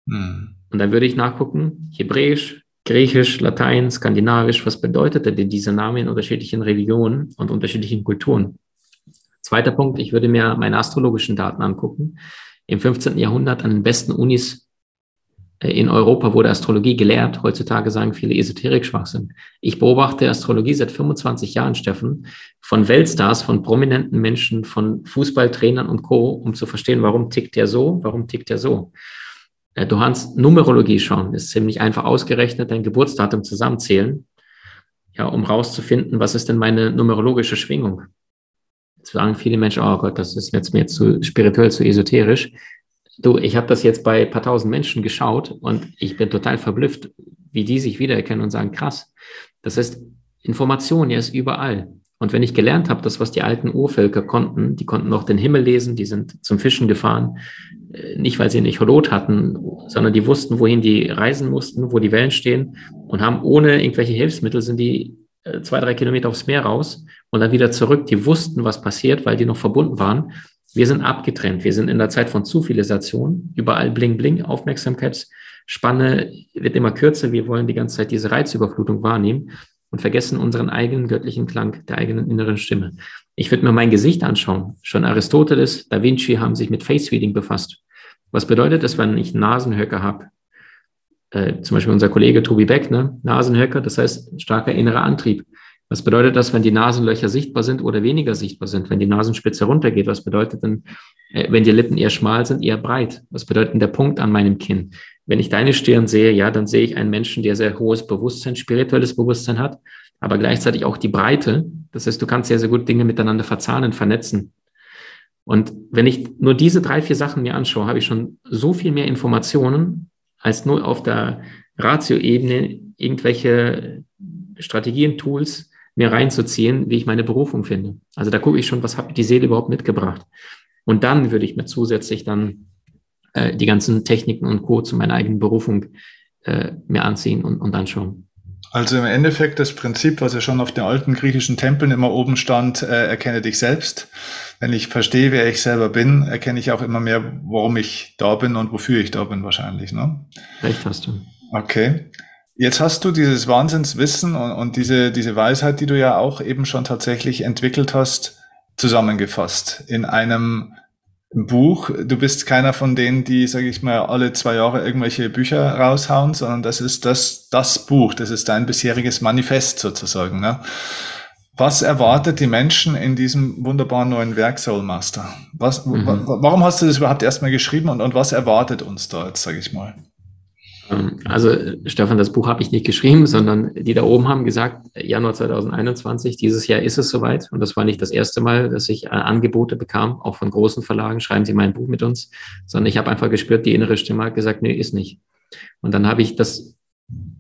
Hm. Und dann würde ich nachgucken, Hebräisch, Griechisch, Latein, Skandinavisch, was bedeutet denn dieser Name in unterschiedlichen Religionen und unterschiedlichen Kulturen? Zweiter Punkt, ich würde mir meine astrologischen Daten angucken. Im 15. Jahrhundert an den besten Unis äh, in Europa wurde Astrologie gelehrt. Heutzutage sagen viele Esoterik-Schwachsinn. Ich beobachte Astrologie seit 25 Jahren, Steffen, von Weltstars, von prominenten Menschen, von Fußballtrainern und Co., um zu verstehen, warum tickt der so, warum tickt der so. Äh, du kannst Numerologie schauen, ist ziemlich einfach ausgerechnet, dein Geburtsdatum zusammenzählen, ja, um rauszufinden, was ist denn meine numerologische Schwingung. Jetzt sagen viele Menschen, oh Gott, das ist jetzt mir zu spirituell, zu esoterisch. Du, ich habe das jetzt bei ein paar tausend Menschen geschaut und ich bin total verblüfft, wie die sich wiedererkennen und sagen, krass. Das heißt, Information, ja, ist überall. Und wenn ich gelernt habe, das, was die alten Urvölker konnten, die konnten noch den Himmel lesen, die sind zum Fischen gefahren, äh, nicht weil sie einen Echolot hatten, sondern die wussten, wohin die reisen mussten, wo die Wellen stehen und haben ohne irgendwelche Hilfsmittel sind die äh, zwei, drei Kilometer aufs Meer raus und dann wieder zurück. Die wussten, was passiert, weil die noch verbunden waren. Wir sind abgetrennt. Wir sind in der Zeit von Zivilisation. Überall bling, bling. Aufmerksamkeitsspanne wird immer kürzer. Wir wollen die ganze Zeit diese Reizüberflutung wahrnehmen und vergessen unseren eigenen göttlichen Klang der eigenen inneren Stimme. Ich würde mir mein Gesicht anschauen. Schon Aristoteles, Da Vinci haben sich mit Face Reading befasst. Was bedeutet das, wenn ich Nasenhöcker habe? Äh, zum Beispiel unser Kollege Tobi Beck, ne? Nasenhöcker, das heißt starker innerer Antrieb. Was bedeutet das, wenn die Nasenlöcher sichtbar sind oder weniger sichtbar sind? Wenn die Nasenspitze runtergeht, was bedeutet denn, äh, wenn die Lippen eher schmal sind, eher breit? Was bedeutet denn der Punkt an meinem Kinn? Wenn ich deine Stirn sehe, ja, dann sehe ich einen Menschen, der sehr hohes Bewusstsein, spirituelles Bewusstsein hat, aber gleichzeitig auch die Breite. Das heißt, du kannst sehr, sehr gut Dinge miteinander verzahnen, vernetzen. Und wenn ich nur diese drei, vier Sachen mir anschaue, habe ich schon so viel mehr Informationen, als nur auf der Ratio-Ebene irgendwelche Strategien, Tools mir reinzuziehen, wie ich meine Berufung finde. Also da gucke ich schon, was hat die Seele überhaupt mitgebracht. Und dann würde ich mir zusätzlich dann äh, die ganzen Techniken und Co. zu meiner eigenen Berufung äh, mir anziehen und, und anschauen. Also im Endeffekt das Prinzip, was ja schon auf den alten griechischen Tempeln immer oben stand, äh, erkenne dich selbst. Wenn ich verstehe, wer ich selber bin, erkenne ich auch immer mehr, warum ich da bin und wofür ich da bin wahrscheinlich. Ne? Recht hast du. Okay. Jetzt hast du dieses Wahnsinnswissen und, und diese, diese Weisheit, die du ja auch eben schon tatsächlich entwickelt hast, zusammengefasst in einem Buch. Du bist keiner von denen, die, sage ich mal, alle zwei Jahre irgendwelche Bücher raushauen, sondern das ist das, das Buch, das ist dein bisheriges Manifest sozusagen. Ne? Was erwartet die Menschen in diesem wunderbaren neuen Werk Soul Master? Was, mhm. Warum hast du das überhaupt erstmal geschrieben und, und was erwartet uns da jetzt, sage ich mal? Ähm, also Stefan, das Buch habe ich nicht geschrieben, sondern die da oben haben gesagt, Januar 2021, dieses Jahr ist es soweit. Und das war nicht das erste Mal, dass ich äh, Angebote bekam, auch von großen Verlagen, schreiben Sie mal ein Buch mit uns, sondern ich habe einfach gespürt, die innere Stimme hat gesagt, nee, ist nicht. Und dann habe ich das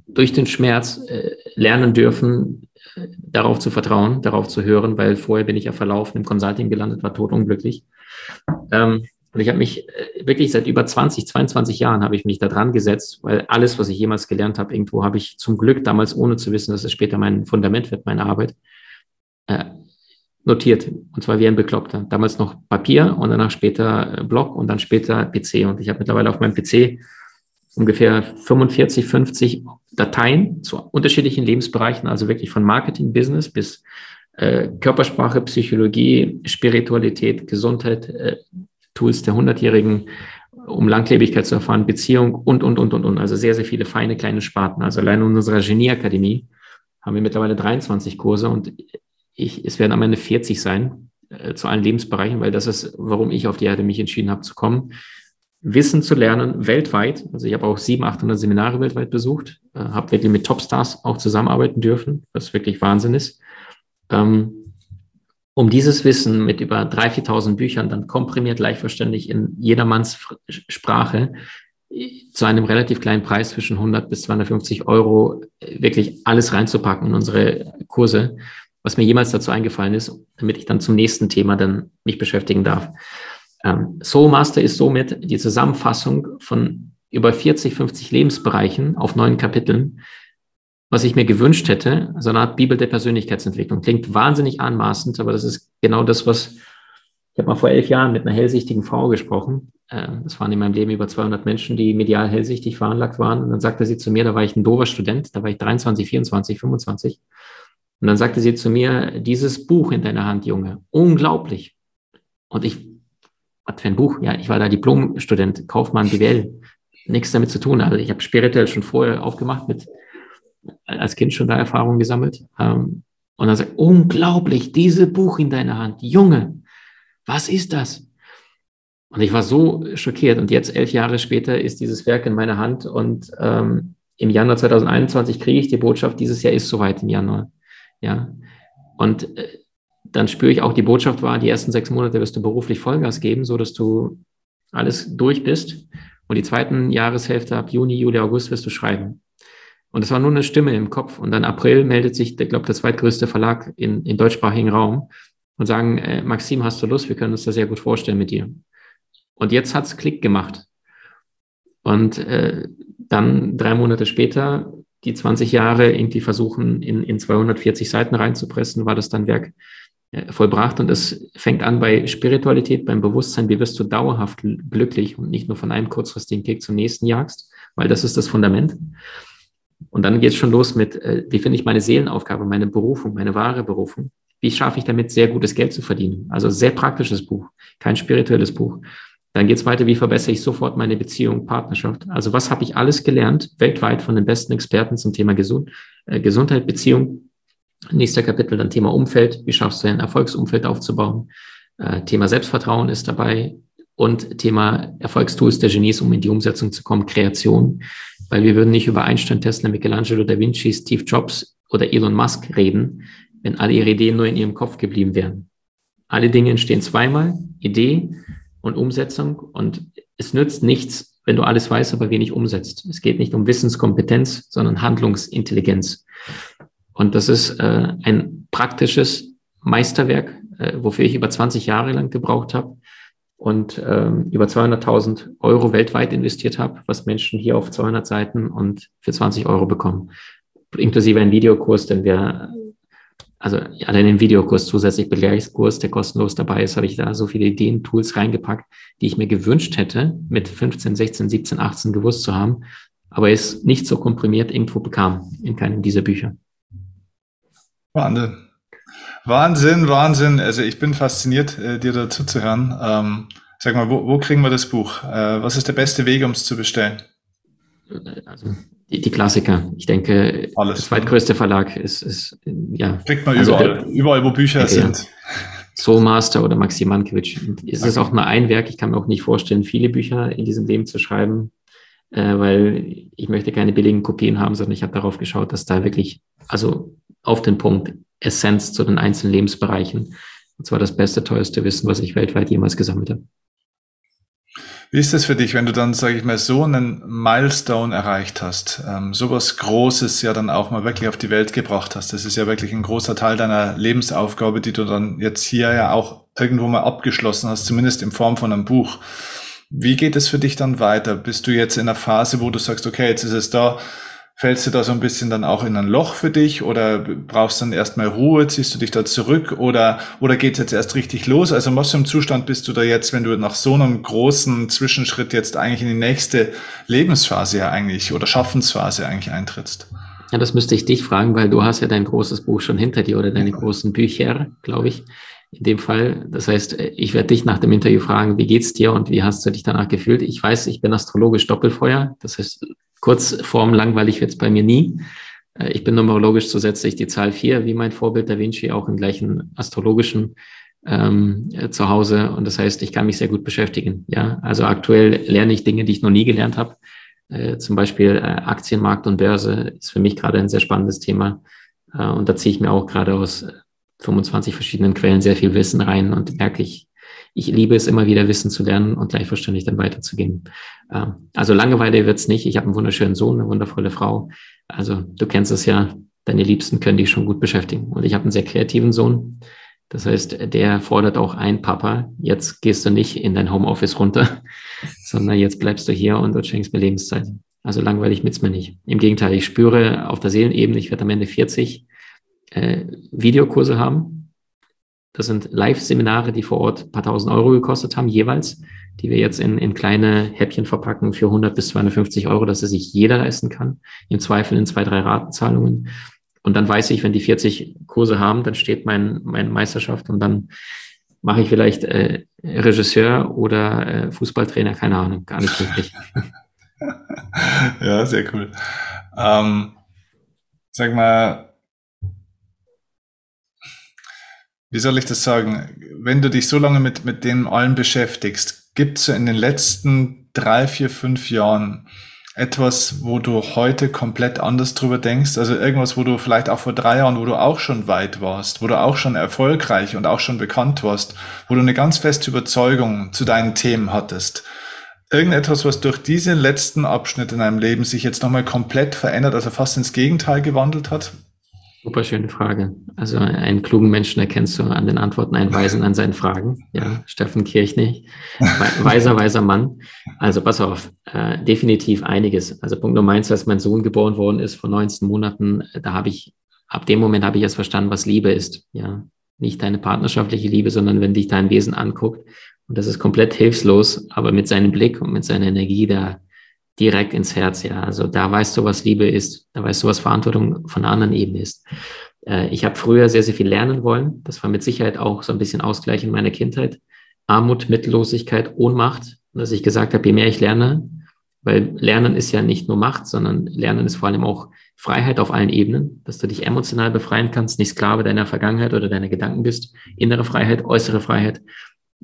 durch den Schmerz äh, lernen dürfen, äh, darauf zu vertrauen, darauf zu hören, weil vorher bin ich ja verlaufen im Consulting gelandet, war totunglücklich. Ähm, und ich habe mich äh, wirklich seit über 20, 22 Jahren habe ich mich da dran gesetzt, weil alles, was ich jemals gelernt habe, irgendwo habe ich zum Glück damals, ohne zu wissen, dass es später mein Fundament wird, meine Arbeit, äh, notiert. Und zwar wie ein Bekloppter. Damals noch Papier und danach später äh, Blog und dann später PC. Und ich habe mittlerweile auf meinem PC ungefähr 45, 50 Dateien zu unterschiedlichen Lebensbereichen, also wirklich von Marketing, Business bis äh, Körpersprache, Psychologie, Spiritualität, Gesundheit, äh, Tools der Hundertjährigen, um Langlebigkeit zu erfahren, Beziehung und, und, und, und, und. Also sehr, sehr viele feine kleine Sparten. Also allein in unserer Genieakademie haben wir mittlerweile 23 Kurse und ich, es werden am Ende 40 sein äh, zu allen Lebensbereichen, weil das ist, warum ich auf die Erde mich entschieden habe zu kommen. Wissen zu lernen weltweit. Also ich habe auch 700, 800 Seminare weltweit besucht, äh, habe wirklich mit Topstars auch zusammenarbeiten dürfen, was wirklich Wahnsinn ist. Ähm, um dieses Wissen mit über 3.000, 4.000 Büchern dann komprimiert, leicht verständlich in jedermanns Sprache zu einem relativ kleinen Preis zwischen 100 bis 250 Euro wirklich alles reinzupacken in unsere Kurse, was mir jemals dazu eingefallen ist, damit ich dann zum nächsten Thema dann mich beschäftigen darf. Ähm, Soul Master ist somit die Zusammenfassung von über 40, 50 Lebensbereichen auf neun Kapiteln, was ich mir gewünscht hätte, so eine Art Bibel der Persönlichkeitsentwicklung. Klingt wahnsinnig anmaßend, aber das ist genau das, was ich habe mal vor elf Jahren mit einer hellsichtigen Frau gesprochen. Ähm, das waren in meinem Leben über 200 Menschen, die medial hellsichtig veranlagt waren. Und dann sagte sie zu mir, da war ich ein dover Student, da war ich 23, 24, 25. Und dann sagte sie zu mir, dieses Buch in deiner Hand, Junge, unglaublich. Und ich, was für ein Buch? Ja, ich war da Diplomstudent, Kaufmann, BWL, nichts damit zu tun. Also ich habe spirituell schon vorher aufgemacht mit als Kind schon da Erfahrungen gesammelt. Ähm, und dann sagt, unglaublich, dieses Buch in deiner Hand, Junge, was ist das? Und ich war so schockiert. Und jetzt, elf Jahre später, ist dieses Werk in meiner Hand. Und ähm, im Januar 2021 kriege ich die Botschaft, dieses Jahr ist soweit im Januar. Ja. Und äh, dann spüre ich auch, die Botschaft war, die ersten sechs Monate wirst du beruflich Vollgas geben, so dass du alles durch bist. Und die zweiten Jahreshälfte ab Juni, Juli, August wirst du schreiben. Und es war nur eine Stimme im Kopf. Und dann April meldet sich, ich glaube, der zweitgrößte Verlag in, im deutschsprachigen Raum und sagen, äh, Maxim, hast du Lust? Wir können uns das sehr gut vorstellen mit dir. Und jetzt hat's Klick gemacht. Und äh, dann drei Monate später, die 20 Jahre irgendwie versuchen, in, in 240 Seiten reinzupressen, war das dann Werk äh, vollbracht. Und es fängt an bei Spiritualität, beim Bewusstsein, wie wirst du dauerhaft glücklich und nicht nur von einem kurzfristigen Kick zum nächsten jagst, weil das ist das Fundament. Und dann geht es schon los mit, äh, wie finde ich meine Seelenaufgabe, meine Berufung, meine wahre Berufung? Wie schaffe ich damit, sehr gutes Geld zu verdienen? Also sehr praktisches Buch, kein spirituelles Buch. Dann geht es weiter, wie verbessere ich sofort meine Beziehung, Partnerschaft? Also was habe ich alles gelernt, weltweit von den besten Experten zum Thema Gesund, äh, Gesundheit, Beziehung? Nächster Kapitel dann Thema Umfeld. Wie schaffst du ein Erfolgsumfeld aufzubauen? Äh, Thema Selbstvertrauen ist dabei und Thema Erfolgstools der Genies, um in die Umsetzung zu kommen, Kreation weil wir würden nicht über Einstein, Tesla, Michelangelo, Da Vinci, Steve Jobs oder Elon Musk reden, wenn alle ihre Ideen nur in ihrem Kopf geblieben wären. Alle Dinge entstehen zweimal, Idee und Umsetzung und es nützt nichts, wenn du alles weißt, aber wenig umsetzt. Es geht nicht um Wissenskompetenz, sondern Handlungsintelligenz. Und das ist äh, ein praktisches Meisterwerk, äh, wofür ich über 20 Jahre lang gebraucht habe, und ähm, über 200.000 Euro weltweit investiert habe, was Menschen hier auf 200 Seiten und für 20 Euro bekommen. Inklusive ein Videokurs, den wir, also allein den Videokurs zusätzlich Begleichskurs, der kostenlos dabei ist, habe ich da so viele Ideen, Tools reingepackt, die ich mir gewünscht hätte, mit 15, 16, 17, 18 gewusst zu haben, aber er ist nicht so komprimiert irgendwo bekam in keinem dieser Bücher. Wahnsinn. Wahnsinn, Wahnsinn. Also ich bin fasziniert, äh, dir dazu zu hören. Ähm, sag mal, wo, wo kriegen wir das Buch? Äh, was ist der beste Weg, um es zu bestellen? Also die, die Klassiker. Ich denke, Alles, der zweitgrößte Verlag ist, ist ja. Kriegt man also überall, der, überall, wo Bücher denke, sind. Ja. Soulmaster oder Maxim Mankiewicz. Es ist auch nur ein Werk. Ich kann mir auch nicht vorstellen, viele Bücher in diesem Leben zu schreiben, äh, weil ich möchte keine billigen Kopien haben, sondern ich habe darauf geschaut, dass da wirklich, also auf den Punkt, Essenz zu den einzelnen Lebensbereichen. Und zwar das beste, teuerste Wissen, was ich weltweit jemals gesammelt habe. Wie ist das für dich, wenn du dann, sage ich mal, so einen Milestone erreicht hast, ähm, sowas Großes ja dann auch mal wirklich auf die Welt gebracht hast? Das ist ja wirklich ein großer Teil deiner Lebensaufgabe, die du dann jetzt hier ja auch irgendwo mal abgeschlossen hast, zumindest in Form von einem Buch. Wie geht es für dich dann weiter? Bist du jetzt in einer Phase, wo du sagst, okay, jetzt ist es da, Fällst du da so ein bisschen dann auch in ein Loch für dich oder brauchst du dann erstmal Ruhe, ziehst du dich da zurück oder, oder geht es jetzt erst richtig los? Also was für einem Zustand bist du da jetzt, wenn du nach so einem großen Zwischenschritt jetzt eigentlich in die nächste Lebensphase ja eigentlich oder Schaffensphase eigentlich eintrittst? Ja, das müsste ich dich fragen, weil du hast ja dein großes Buch schon hinter dir oder deine großen Bücher, glaube ich, in dem Fall. Das heißt, ich werde dich nach dem Interview fragen, wie geht's dir und wie hast du dich danach gefühlt? Ich weiß, ich bin astrologisch Doppelfeuer. Das heißt, Kurzform langweilig wird es bei mir nie. Äh, ich bin numerologisch zusätzlich die Zahl 4, wie mein Vorbild Da Vinci, auch im gleichen astrologischen ähm, äh, zu Hause. Und das heißt, ich kann mich sehr gut beschäftigen. Ja, also aktuell lerne ich Dinge, die ich noch nie gelernt habe. Äh, zum Beispiel äh, Aktienmarkt und Börse ist für mich gerade ein sehr spannendes Thema. Äh, und da ziehe ich mir auch gerade aus 25 verschiedenen Quellen sehr viel Wissen rein und merke ich, ich liebe es immer wieder, Wissen zu lernen und gleichverständlich dann weiterzugeben. Ähm, also Langeweile wird's nicht. Ich habe einen wunderschönen Sohn, eine wundervolle Frau. Also du kennst es ja, deine Liebsten können dich schon gut beschäftigen. Und ich habe einen sehr kreativen Sohn. Das heißt, der fordert auch ein, Papa, jetzt gehst du nicht in dein Homeoffice runter, sondern jetzt bleibst du hier und du schenkst mir Lebenszeit. Also langweilig mit's mir nicht. Im Gegenteil, ich spüre auf der Seelenebene, ich werde am Ende 40 äh, Videokurse haben, das sind Live-Seminare, die vor Ort ein paar tausend Euro gekostet haben, jeweils, die wir jetzt in, in kleine Häppchen verpacken für 100 bis 250 Euro, dass es sich jeder leisten kann. Im Zweifel in zwei, drei Ratenzahlungen. Und dann weiß ich, wenn die 40 Kurse haben, dann steht mein, meine Meisterschaft und dann mache ich vielleicht äh, Regisseur oder äh, Fußballtrainer, keine Ahnung, gar nicht wirklich. ja, sehr cool. Ähm, sag mal, wie soll ich das sagen, wenn du dich so lange mit, mit dem allen beschäftigst, gibt es in den letzten drei, vier, fünf Jahren etwas, wo du heute komplett anders drüber denkst? Also irgendwas, wo du vielleicht auch vor drei Jahren, wo du auch schon weit warst, wo du auch schon erfolgreich und auch schon bekannt warst, wo du eine ganz feste Überzeugung zu deinen Themen hattest. Irgendetwas, was durch diese letzten Abschnitte in deinem Leben sich jetzt nochmal komplett verändert, also fast ins Gegenteil gewandelt hat? Super schöne Frage. Also einen klugen Menschen erkennst du an den Antworten, einen Weisen an seinen Fragen. Ja, Steffen Kirchnig, weiser, weiser Mann. Also pass auf, äh, definitiv einiges. Also Punkt Nummer eins, als mein Sohn geboren worden ist vor 19 Monaten, da habe ich, ab dem Moment habe ich erst verstanden, was Liebe ist. Ja, nicht deine partnerschaftliche Liebe, sondern wenn dich dein Wesen anguckt. Und das ist komplett hilflos, aber mit seinem Blick und mit seiner Energie, da direkt ins Herz, ja. Also da weißt du, was Liebe ist, da weißt du, was Verantwortung von einer anderen Ebene ist. Äh, ich habe früher sehr, sehr viel lernen wollen. Das war mit Sicherheit auch so ein bisschen Ausgleich in meiner Kindheit. Armut, Mittellosigkeit, Ohnmacht, dass ich gesagt habe, je mehr ich lerne, weil Lernen ist ja nicht nur Macht, sondern Lernen ist vor allem auch Freiheit auf allen Ebenen, dass du dich emotional befreien kannst, nicht Sklave deiner Vergangenheit oder deiner Gedanken bist, innere Freiheit, äußere Freiheit,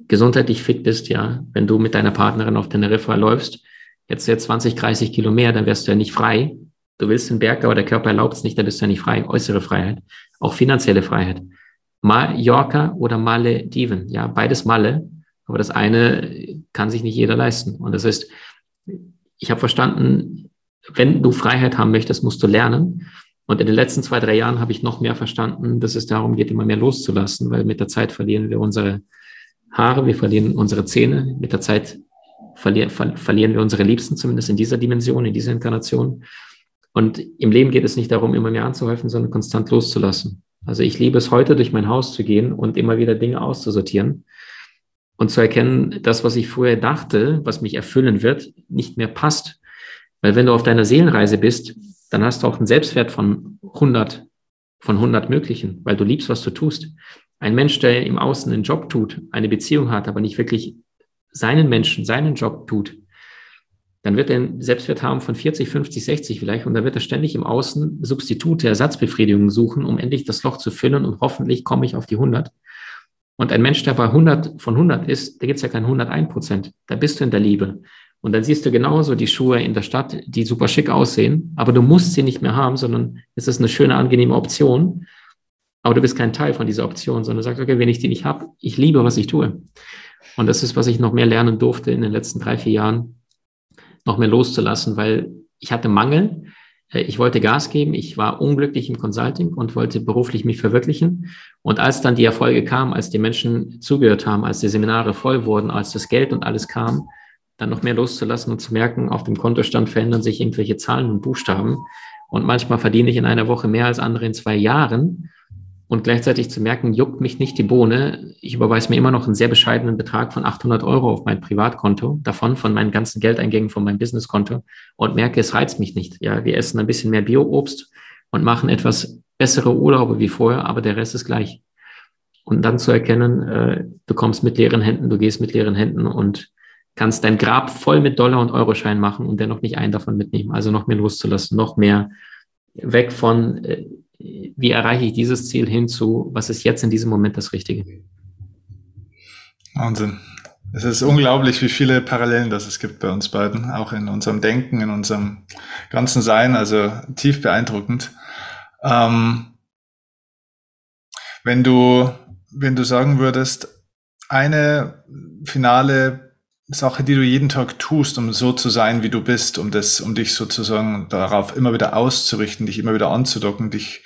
gesundheitlich fit bist, ja, wenn du mit deiner Partnerin auf Teneriffa läufst, jetzt jetzt 20, 30 Kilo mehr, dann wärst du ja nicht frei. Du willst den Berg, aber der Körper erlaubt es nicht, dann bist du ja nicht frei. Äußere Freiheit, auch finanzielle Freiheit. Mallorca oder Malediven, ja, beides Malle, aber das eine kann sich nicht jeder leisten. Und das heißt, ich habe verstanden, wenn du Freiheit haben möchtest, musst du lernen. Und in den letzten zwei, drei Jahren habe ich noch mehr verstanden, dass es darum geht, immer mehr loszulassen, weil mit der Zeit verlieren wir unsere Haare, wir verlieren unsere Zähne, mit der Zeit verlier, ver, verlieren wir unsere Liebsten, zumindest in dieser Dimension, in dieser Inkarnation. Und im Leben geht es nicht darum, immer mehr anzuhäufen, sondern konstant loszulassen. Also ich liebe es heute, durch mein Haus zu gehen und immer wieder Dinge auszusortieren und zu erkennen, das, was ich früher dachte, was mich erfüllen wird, nicht mehr passt. Weil wenn du auf deiner Seelenreise bist, dann hast du auch einen Selbstwert von 100, von 100 möglichen, weil du liebst, was du tust. Ein Mensch, der im Außen einen Job tut, eine Beziehung hat, aber nicht wirklich seinen Menschen, seinen Job tut, dann wird er einen Selbstwert haben von 40, 50, 60 vielleicht und dann wird er ständig im Außen Substitute, Ersatzbefriedigungen suchen, um endlich das Loch zu füllen und hoffentlich komme ich auf die 100. Und ein Mensch, der bei 100 von 100 ist, da gibt es ja kein 101 Prozent. Da bist du in der Liebe. Und dann siehst du genauso die Schuhe in der Stadt, die super schick aussehen, aber du musst sie nicht mehr haben, sondern es ist eine schöne, angenehme Option. Aber du bist kein Teil von dieser Option, sondern sagst, okay, wenn ich die nicht habe, ich liebe, was ich tue. Und das ist, was ich noch mehr lernen durfte in den letzten drei, vier Jahren, noch mehr loszulassen, weil ich hatte Mangel. Äh, ich wollte Gas geben. Ich war unglücklich im Consulting und wollte beruflich mich verwirklichen. Und als dann die Erfolge kamen, als die Menschen zugehört haben, als die Seminare voll wurden, als das Geld und alles kam, dann noch mehr loszulassen und zu merken, auf dem Kontostand verändern sich irgendwelche Zahlen und Buchstaben. Und manchmal verdiene ich in einer Woche mehr als andere in zwei Jahren. Und gleichzeitig zu merken, juckt mich nicht die Bohne. Ich überweise mir immer noch einen sehr bescheidenen Betrag von 800 Euro auf mein Privatkonto, davon von meinen ganzen Geldeingängen von meinem Businesskonto und merke, es reizt mich nicht. Ja, wir essen ein bisschen mehr Bio-Obst und machen etwas bessere Urlaube wie vorher, aber der Rest ist gleich. Und dann zu erkennen, äh, du kommst mit leeren Händen, du gehst mit leeren Händen und kannst dein Grab voll mit Dollar- und Euroschein machen und dennoch nicht einen davon mitnehmen. Also noch mehr loszulassen, noch mehr weg von, äh, wie erreiche ich dieses Ziel hinzu, was ist jetzt in diesem Moment das Richtige. Wahnsinn. Es ist unglaublich, wie viele Parallelen das es gibt bei uns beiden, auch in unserem Denken, in unserem ganzen Sein, also tief beeindruckend. Ähm, wenn du, wenn du sagen würdest, eine finale Sache, die du jeden Tag tust, um so zu sein, wie du bist, um das, um dich sozusagen darauf immer wieder auszurichten, dich immer wieder anzudocken, dich,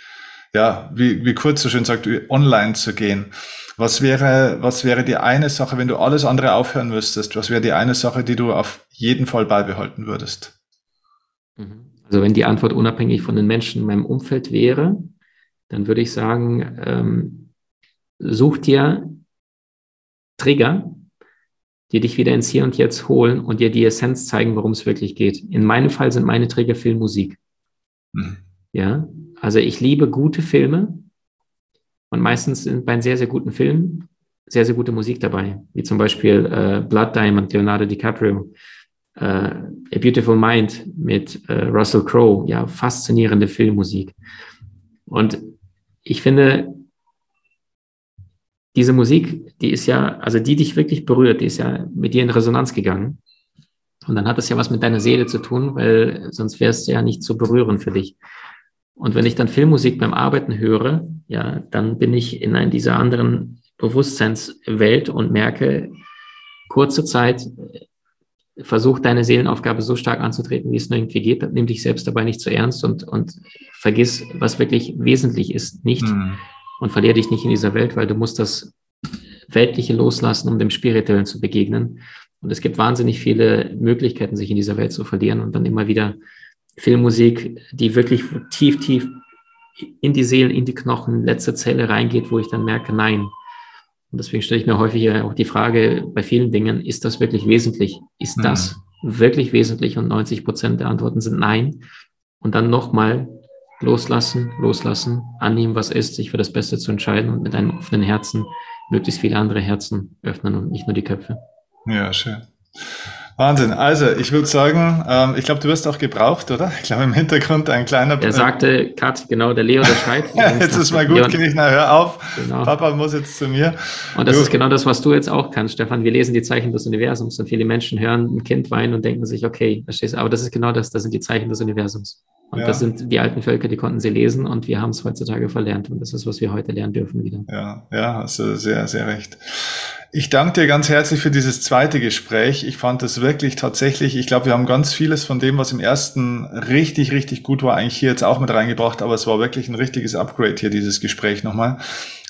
ja, wie, wie kurz so schön sagt, online zu gehen. Was wäre, was wäre die eine Sache, wenn du alles andere aufhören müsstest? Was wäre die eine Sache, die du auf jeden Fall beibehalten würdest? Mhm. Also wenn die Antwort unabhängig von den Menschen in meinem Umfeld wäre, dann würde ich sagen, ähm, such dir Trigger, die dich wieder ins Hier und Jetzt holen und dir die Essenz zeigen, worum es wirklich geht. In meinem Fall sind meine Träger Filmmusik. Mhm. Ja, also ich liebe gute Filme und meistens sind bei sehr, sehr guten Film sehr, sehr gute Musik dabei, wie zum Beispiel äh, Blood Diamond, Leonardo DiCaprio, äh, A Beautiful Mind mit äh, Russell Crowe, ja, faszinierende Filmmusik. Und ich finde, diese Musik, die ist ja, also die dich wirklich berührt, die ist ja mit dir in Resonanz gegangen. Und dann hat das ja was mit deiner Seele zu tun, weil sonst wäre es ja nicht so berührend für dich. Und wenn ich dann Filmmusik beim Arbeiten höre, ja, dann bin ich in einer dieser anderen Bewusstseinswelt und merke, kurze Zeit, versuch deine Seelenaufgabe so stark anzutreten, wie es nur irgendwie geht, nimm dich selbst dabei nicht zu ernst und, und vergiss, was wirklich wesentlich ist, nicht. Mhm und verliere dich nicht in dieser Welt, weil du musst das Weltliche loslassen, um dem Spirituellen zu begegnen. Und es gibt wahnsinnig viele Möglichkeiten, sich in dieser Welt zu verlieren und dann immer wieder Filmmusik, die wirklich tief, tief in die Seelen, in die Knochen, letzte Zelle reingeht, wo ich dann merke, nein. Und deswegen stelle ich mir häufig auch die Frage bei vielen Dingen, ist das wirklich wesentlich? Ist mhm. das wirklich wesentlich? Und 90 Prozent der Antworten sind nein. Und dann nochmal loslassen, loslassen, annehmen, was ist, sich für das Beste zu entscheiden und mit einem offenen Herzen möglichst viele andere Herzen öffnen und nicht nur die Köpfe. Ja, schön. Wahnsinn. Also, ich würde sagen, ähm, ich glaube, du wirst auch gebraucht, oder? Ich glaube, im Hintergrund ein kleiner. Er sagte, Kat, genau, der Leo, der schreit. jetzt ist mal gut, Kirchner, hör auf. Genau. Papa muss jetzt zu mir. Und das du. ist genau das, was du jetzt auch kannst, Stefan. Wir lesen die Zeichen des Universums und viele Menschen hören ein Kind weinen und denken sich, okay, verstehst du, aber das ist genau das, das sind die Zeichen des Universums. Und ja. das sind die alten Völker, die konnten sie lesen und wir haben es heutzutage verlernt. Und das ist, was wir heute lernen dürfen wieder. Ja, ja, hast du sehr, sehr recht. Ich danke dir ganz herzlich für dieses zweite Gespräch. Ich fand es wirklich tatsächlich, ich glaube, wir haben ganz vieles von dem, was im ersten richtig, richtig gut war, eigentlich hier jetzt auch mit reingebracht, aber es war wirklich ein richtiges Upgrade hier, dieses Gespräch nochmal.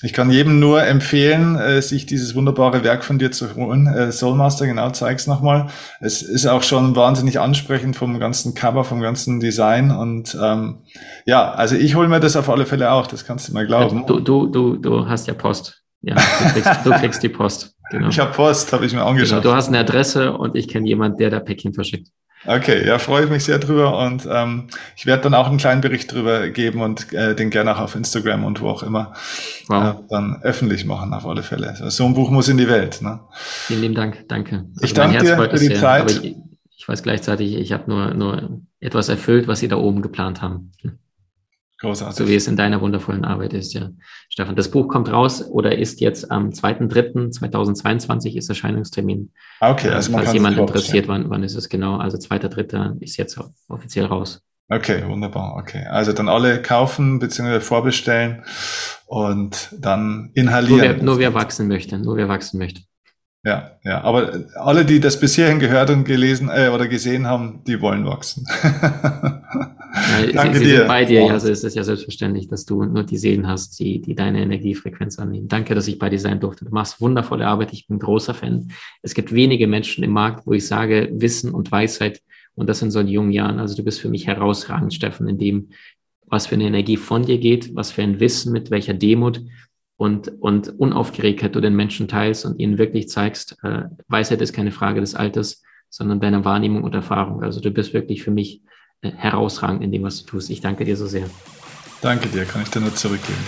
Ich kann jedem nur empfehlen, äh, sich dieses wunderbare Werk von dir zu holen. Äh, Soulmaster, genau, zeig's nochmal. Es ist auch schon wahnsinnig ansprechend vom ganzen Cover, vom ganzen Design und ähm, ja, also ich hole mir das auf alle Fälle auch, das kannst du mal glauben. Du, du, du, du hast ja Post. Ja, du kriegst, du kriegst die Post. Genau. Ich habe Post, habe ich mir angeschaut. Genau, du hast eine Adresse und ich kenne jemanden, der da Päckchen verschickt. Okay, ja, freue ich mich sehr drüber und ähm, ich werde dann auch einen kleinen Bericht drüber geben und äh, den gerne auch auf Instagram und wo auch immer wow. äh, dann öffentlich machen, auf alle Fälle. So ein Buch muss in die Welt. Ne? Vielen lieben Dank, danke. Also ich danke dir für die sehr, Zeit. Ich, ich, weiß gleichzeitig, ich habe nur, nur etwas erfüllt, was Sie da oben geplant haben. Großartig. So wie es in deiner wundervollen Arbeit ist, ja. Stefan, das Buch kommt raus oder ist jetzt am 2.3.2022 ist Erscheinungstermin. Ah, okay, also Falls jemand interessiert, wann, wann ist es genau? Also 2.3. ist jetzt offiziell raus. Okay, wunderbar. Okay, also dann alle kaufen bzw. vorbestellen und dann inhalieren. Nur wer, nur wer wachsen möchte, nur wer wachsen möchte. Ja, ja, aber alle, die das bis hierhin gehört und gelesen äh, oder gesehen haben, die wollen wachsen. Ja, Danke sie, sie dir. bei dir, also ist es ja selbstverständlich, dass du nur die Seelen hast, die, die deine Energiefrequenz annehmen. Danke, dass ich bei dir sein durfte. Du machst wundervolle Arbeit, ich bin großer Fan. Es gibt wenige Menschen im Markt, wo ich sage, Wissen und Weisheit, und das in so jungen Jahren. Also du bist für mich herausragend, Steffen, in dem, was für eine Energie von dir geht, was für ein Wissen, mit welcher Demut und, und Unaufgeregtheit du den Menschen teilst und ihnen wirklich zeigst, äh, Weisheit ist keine Frage des Alters, sondern deiner Wahrnehmung und Erfahrung. Also du bist wirklich für mich äh, herausragend in dem, was du tust. Ich danke dir so sehr. Danke dir, kann ich dir nur zurückgeben.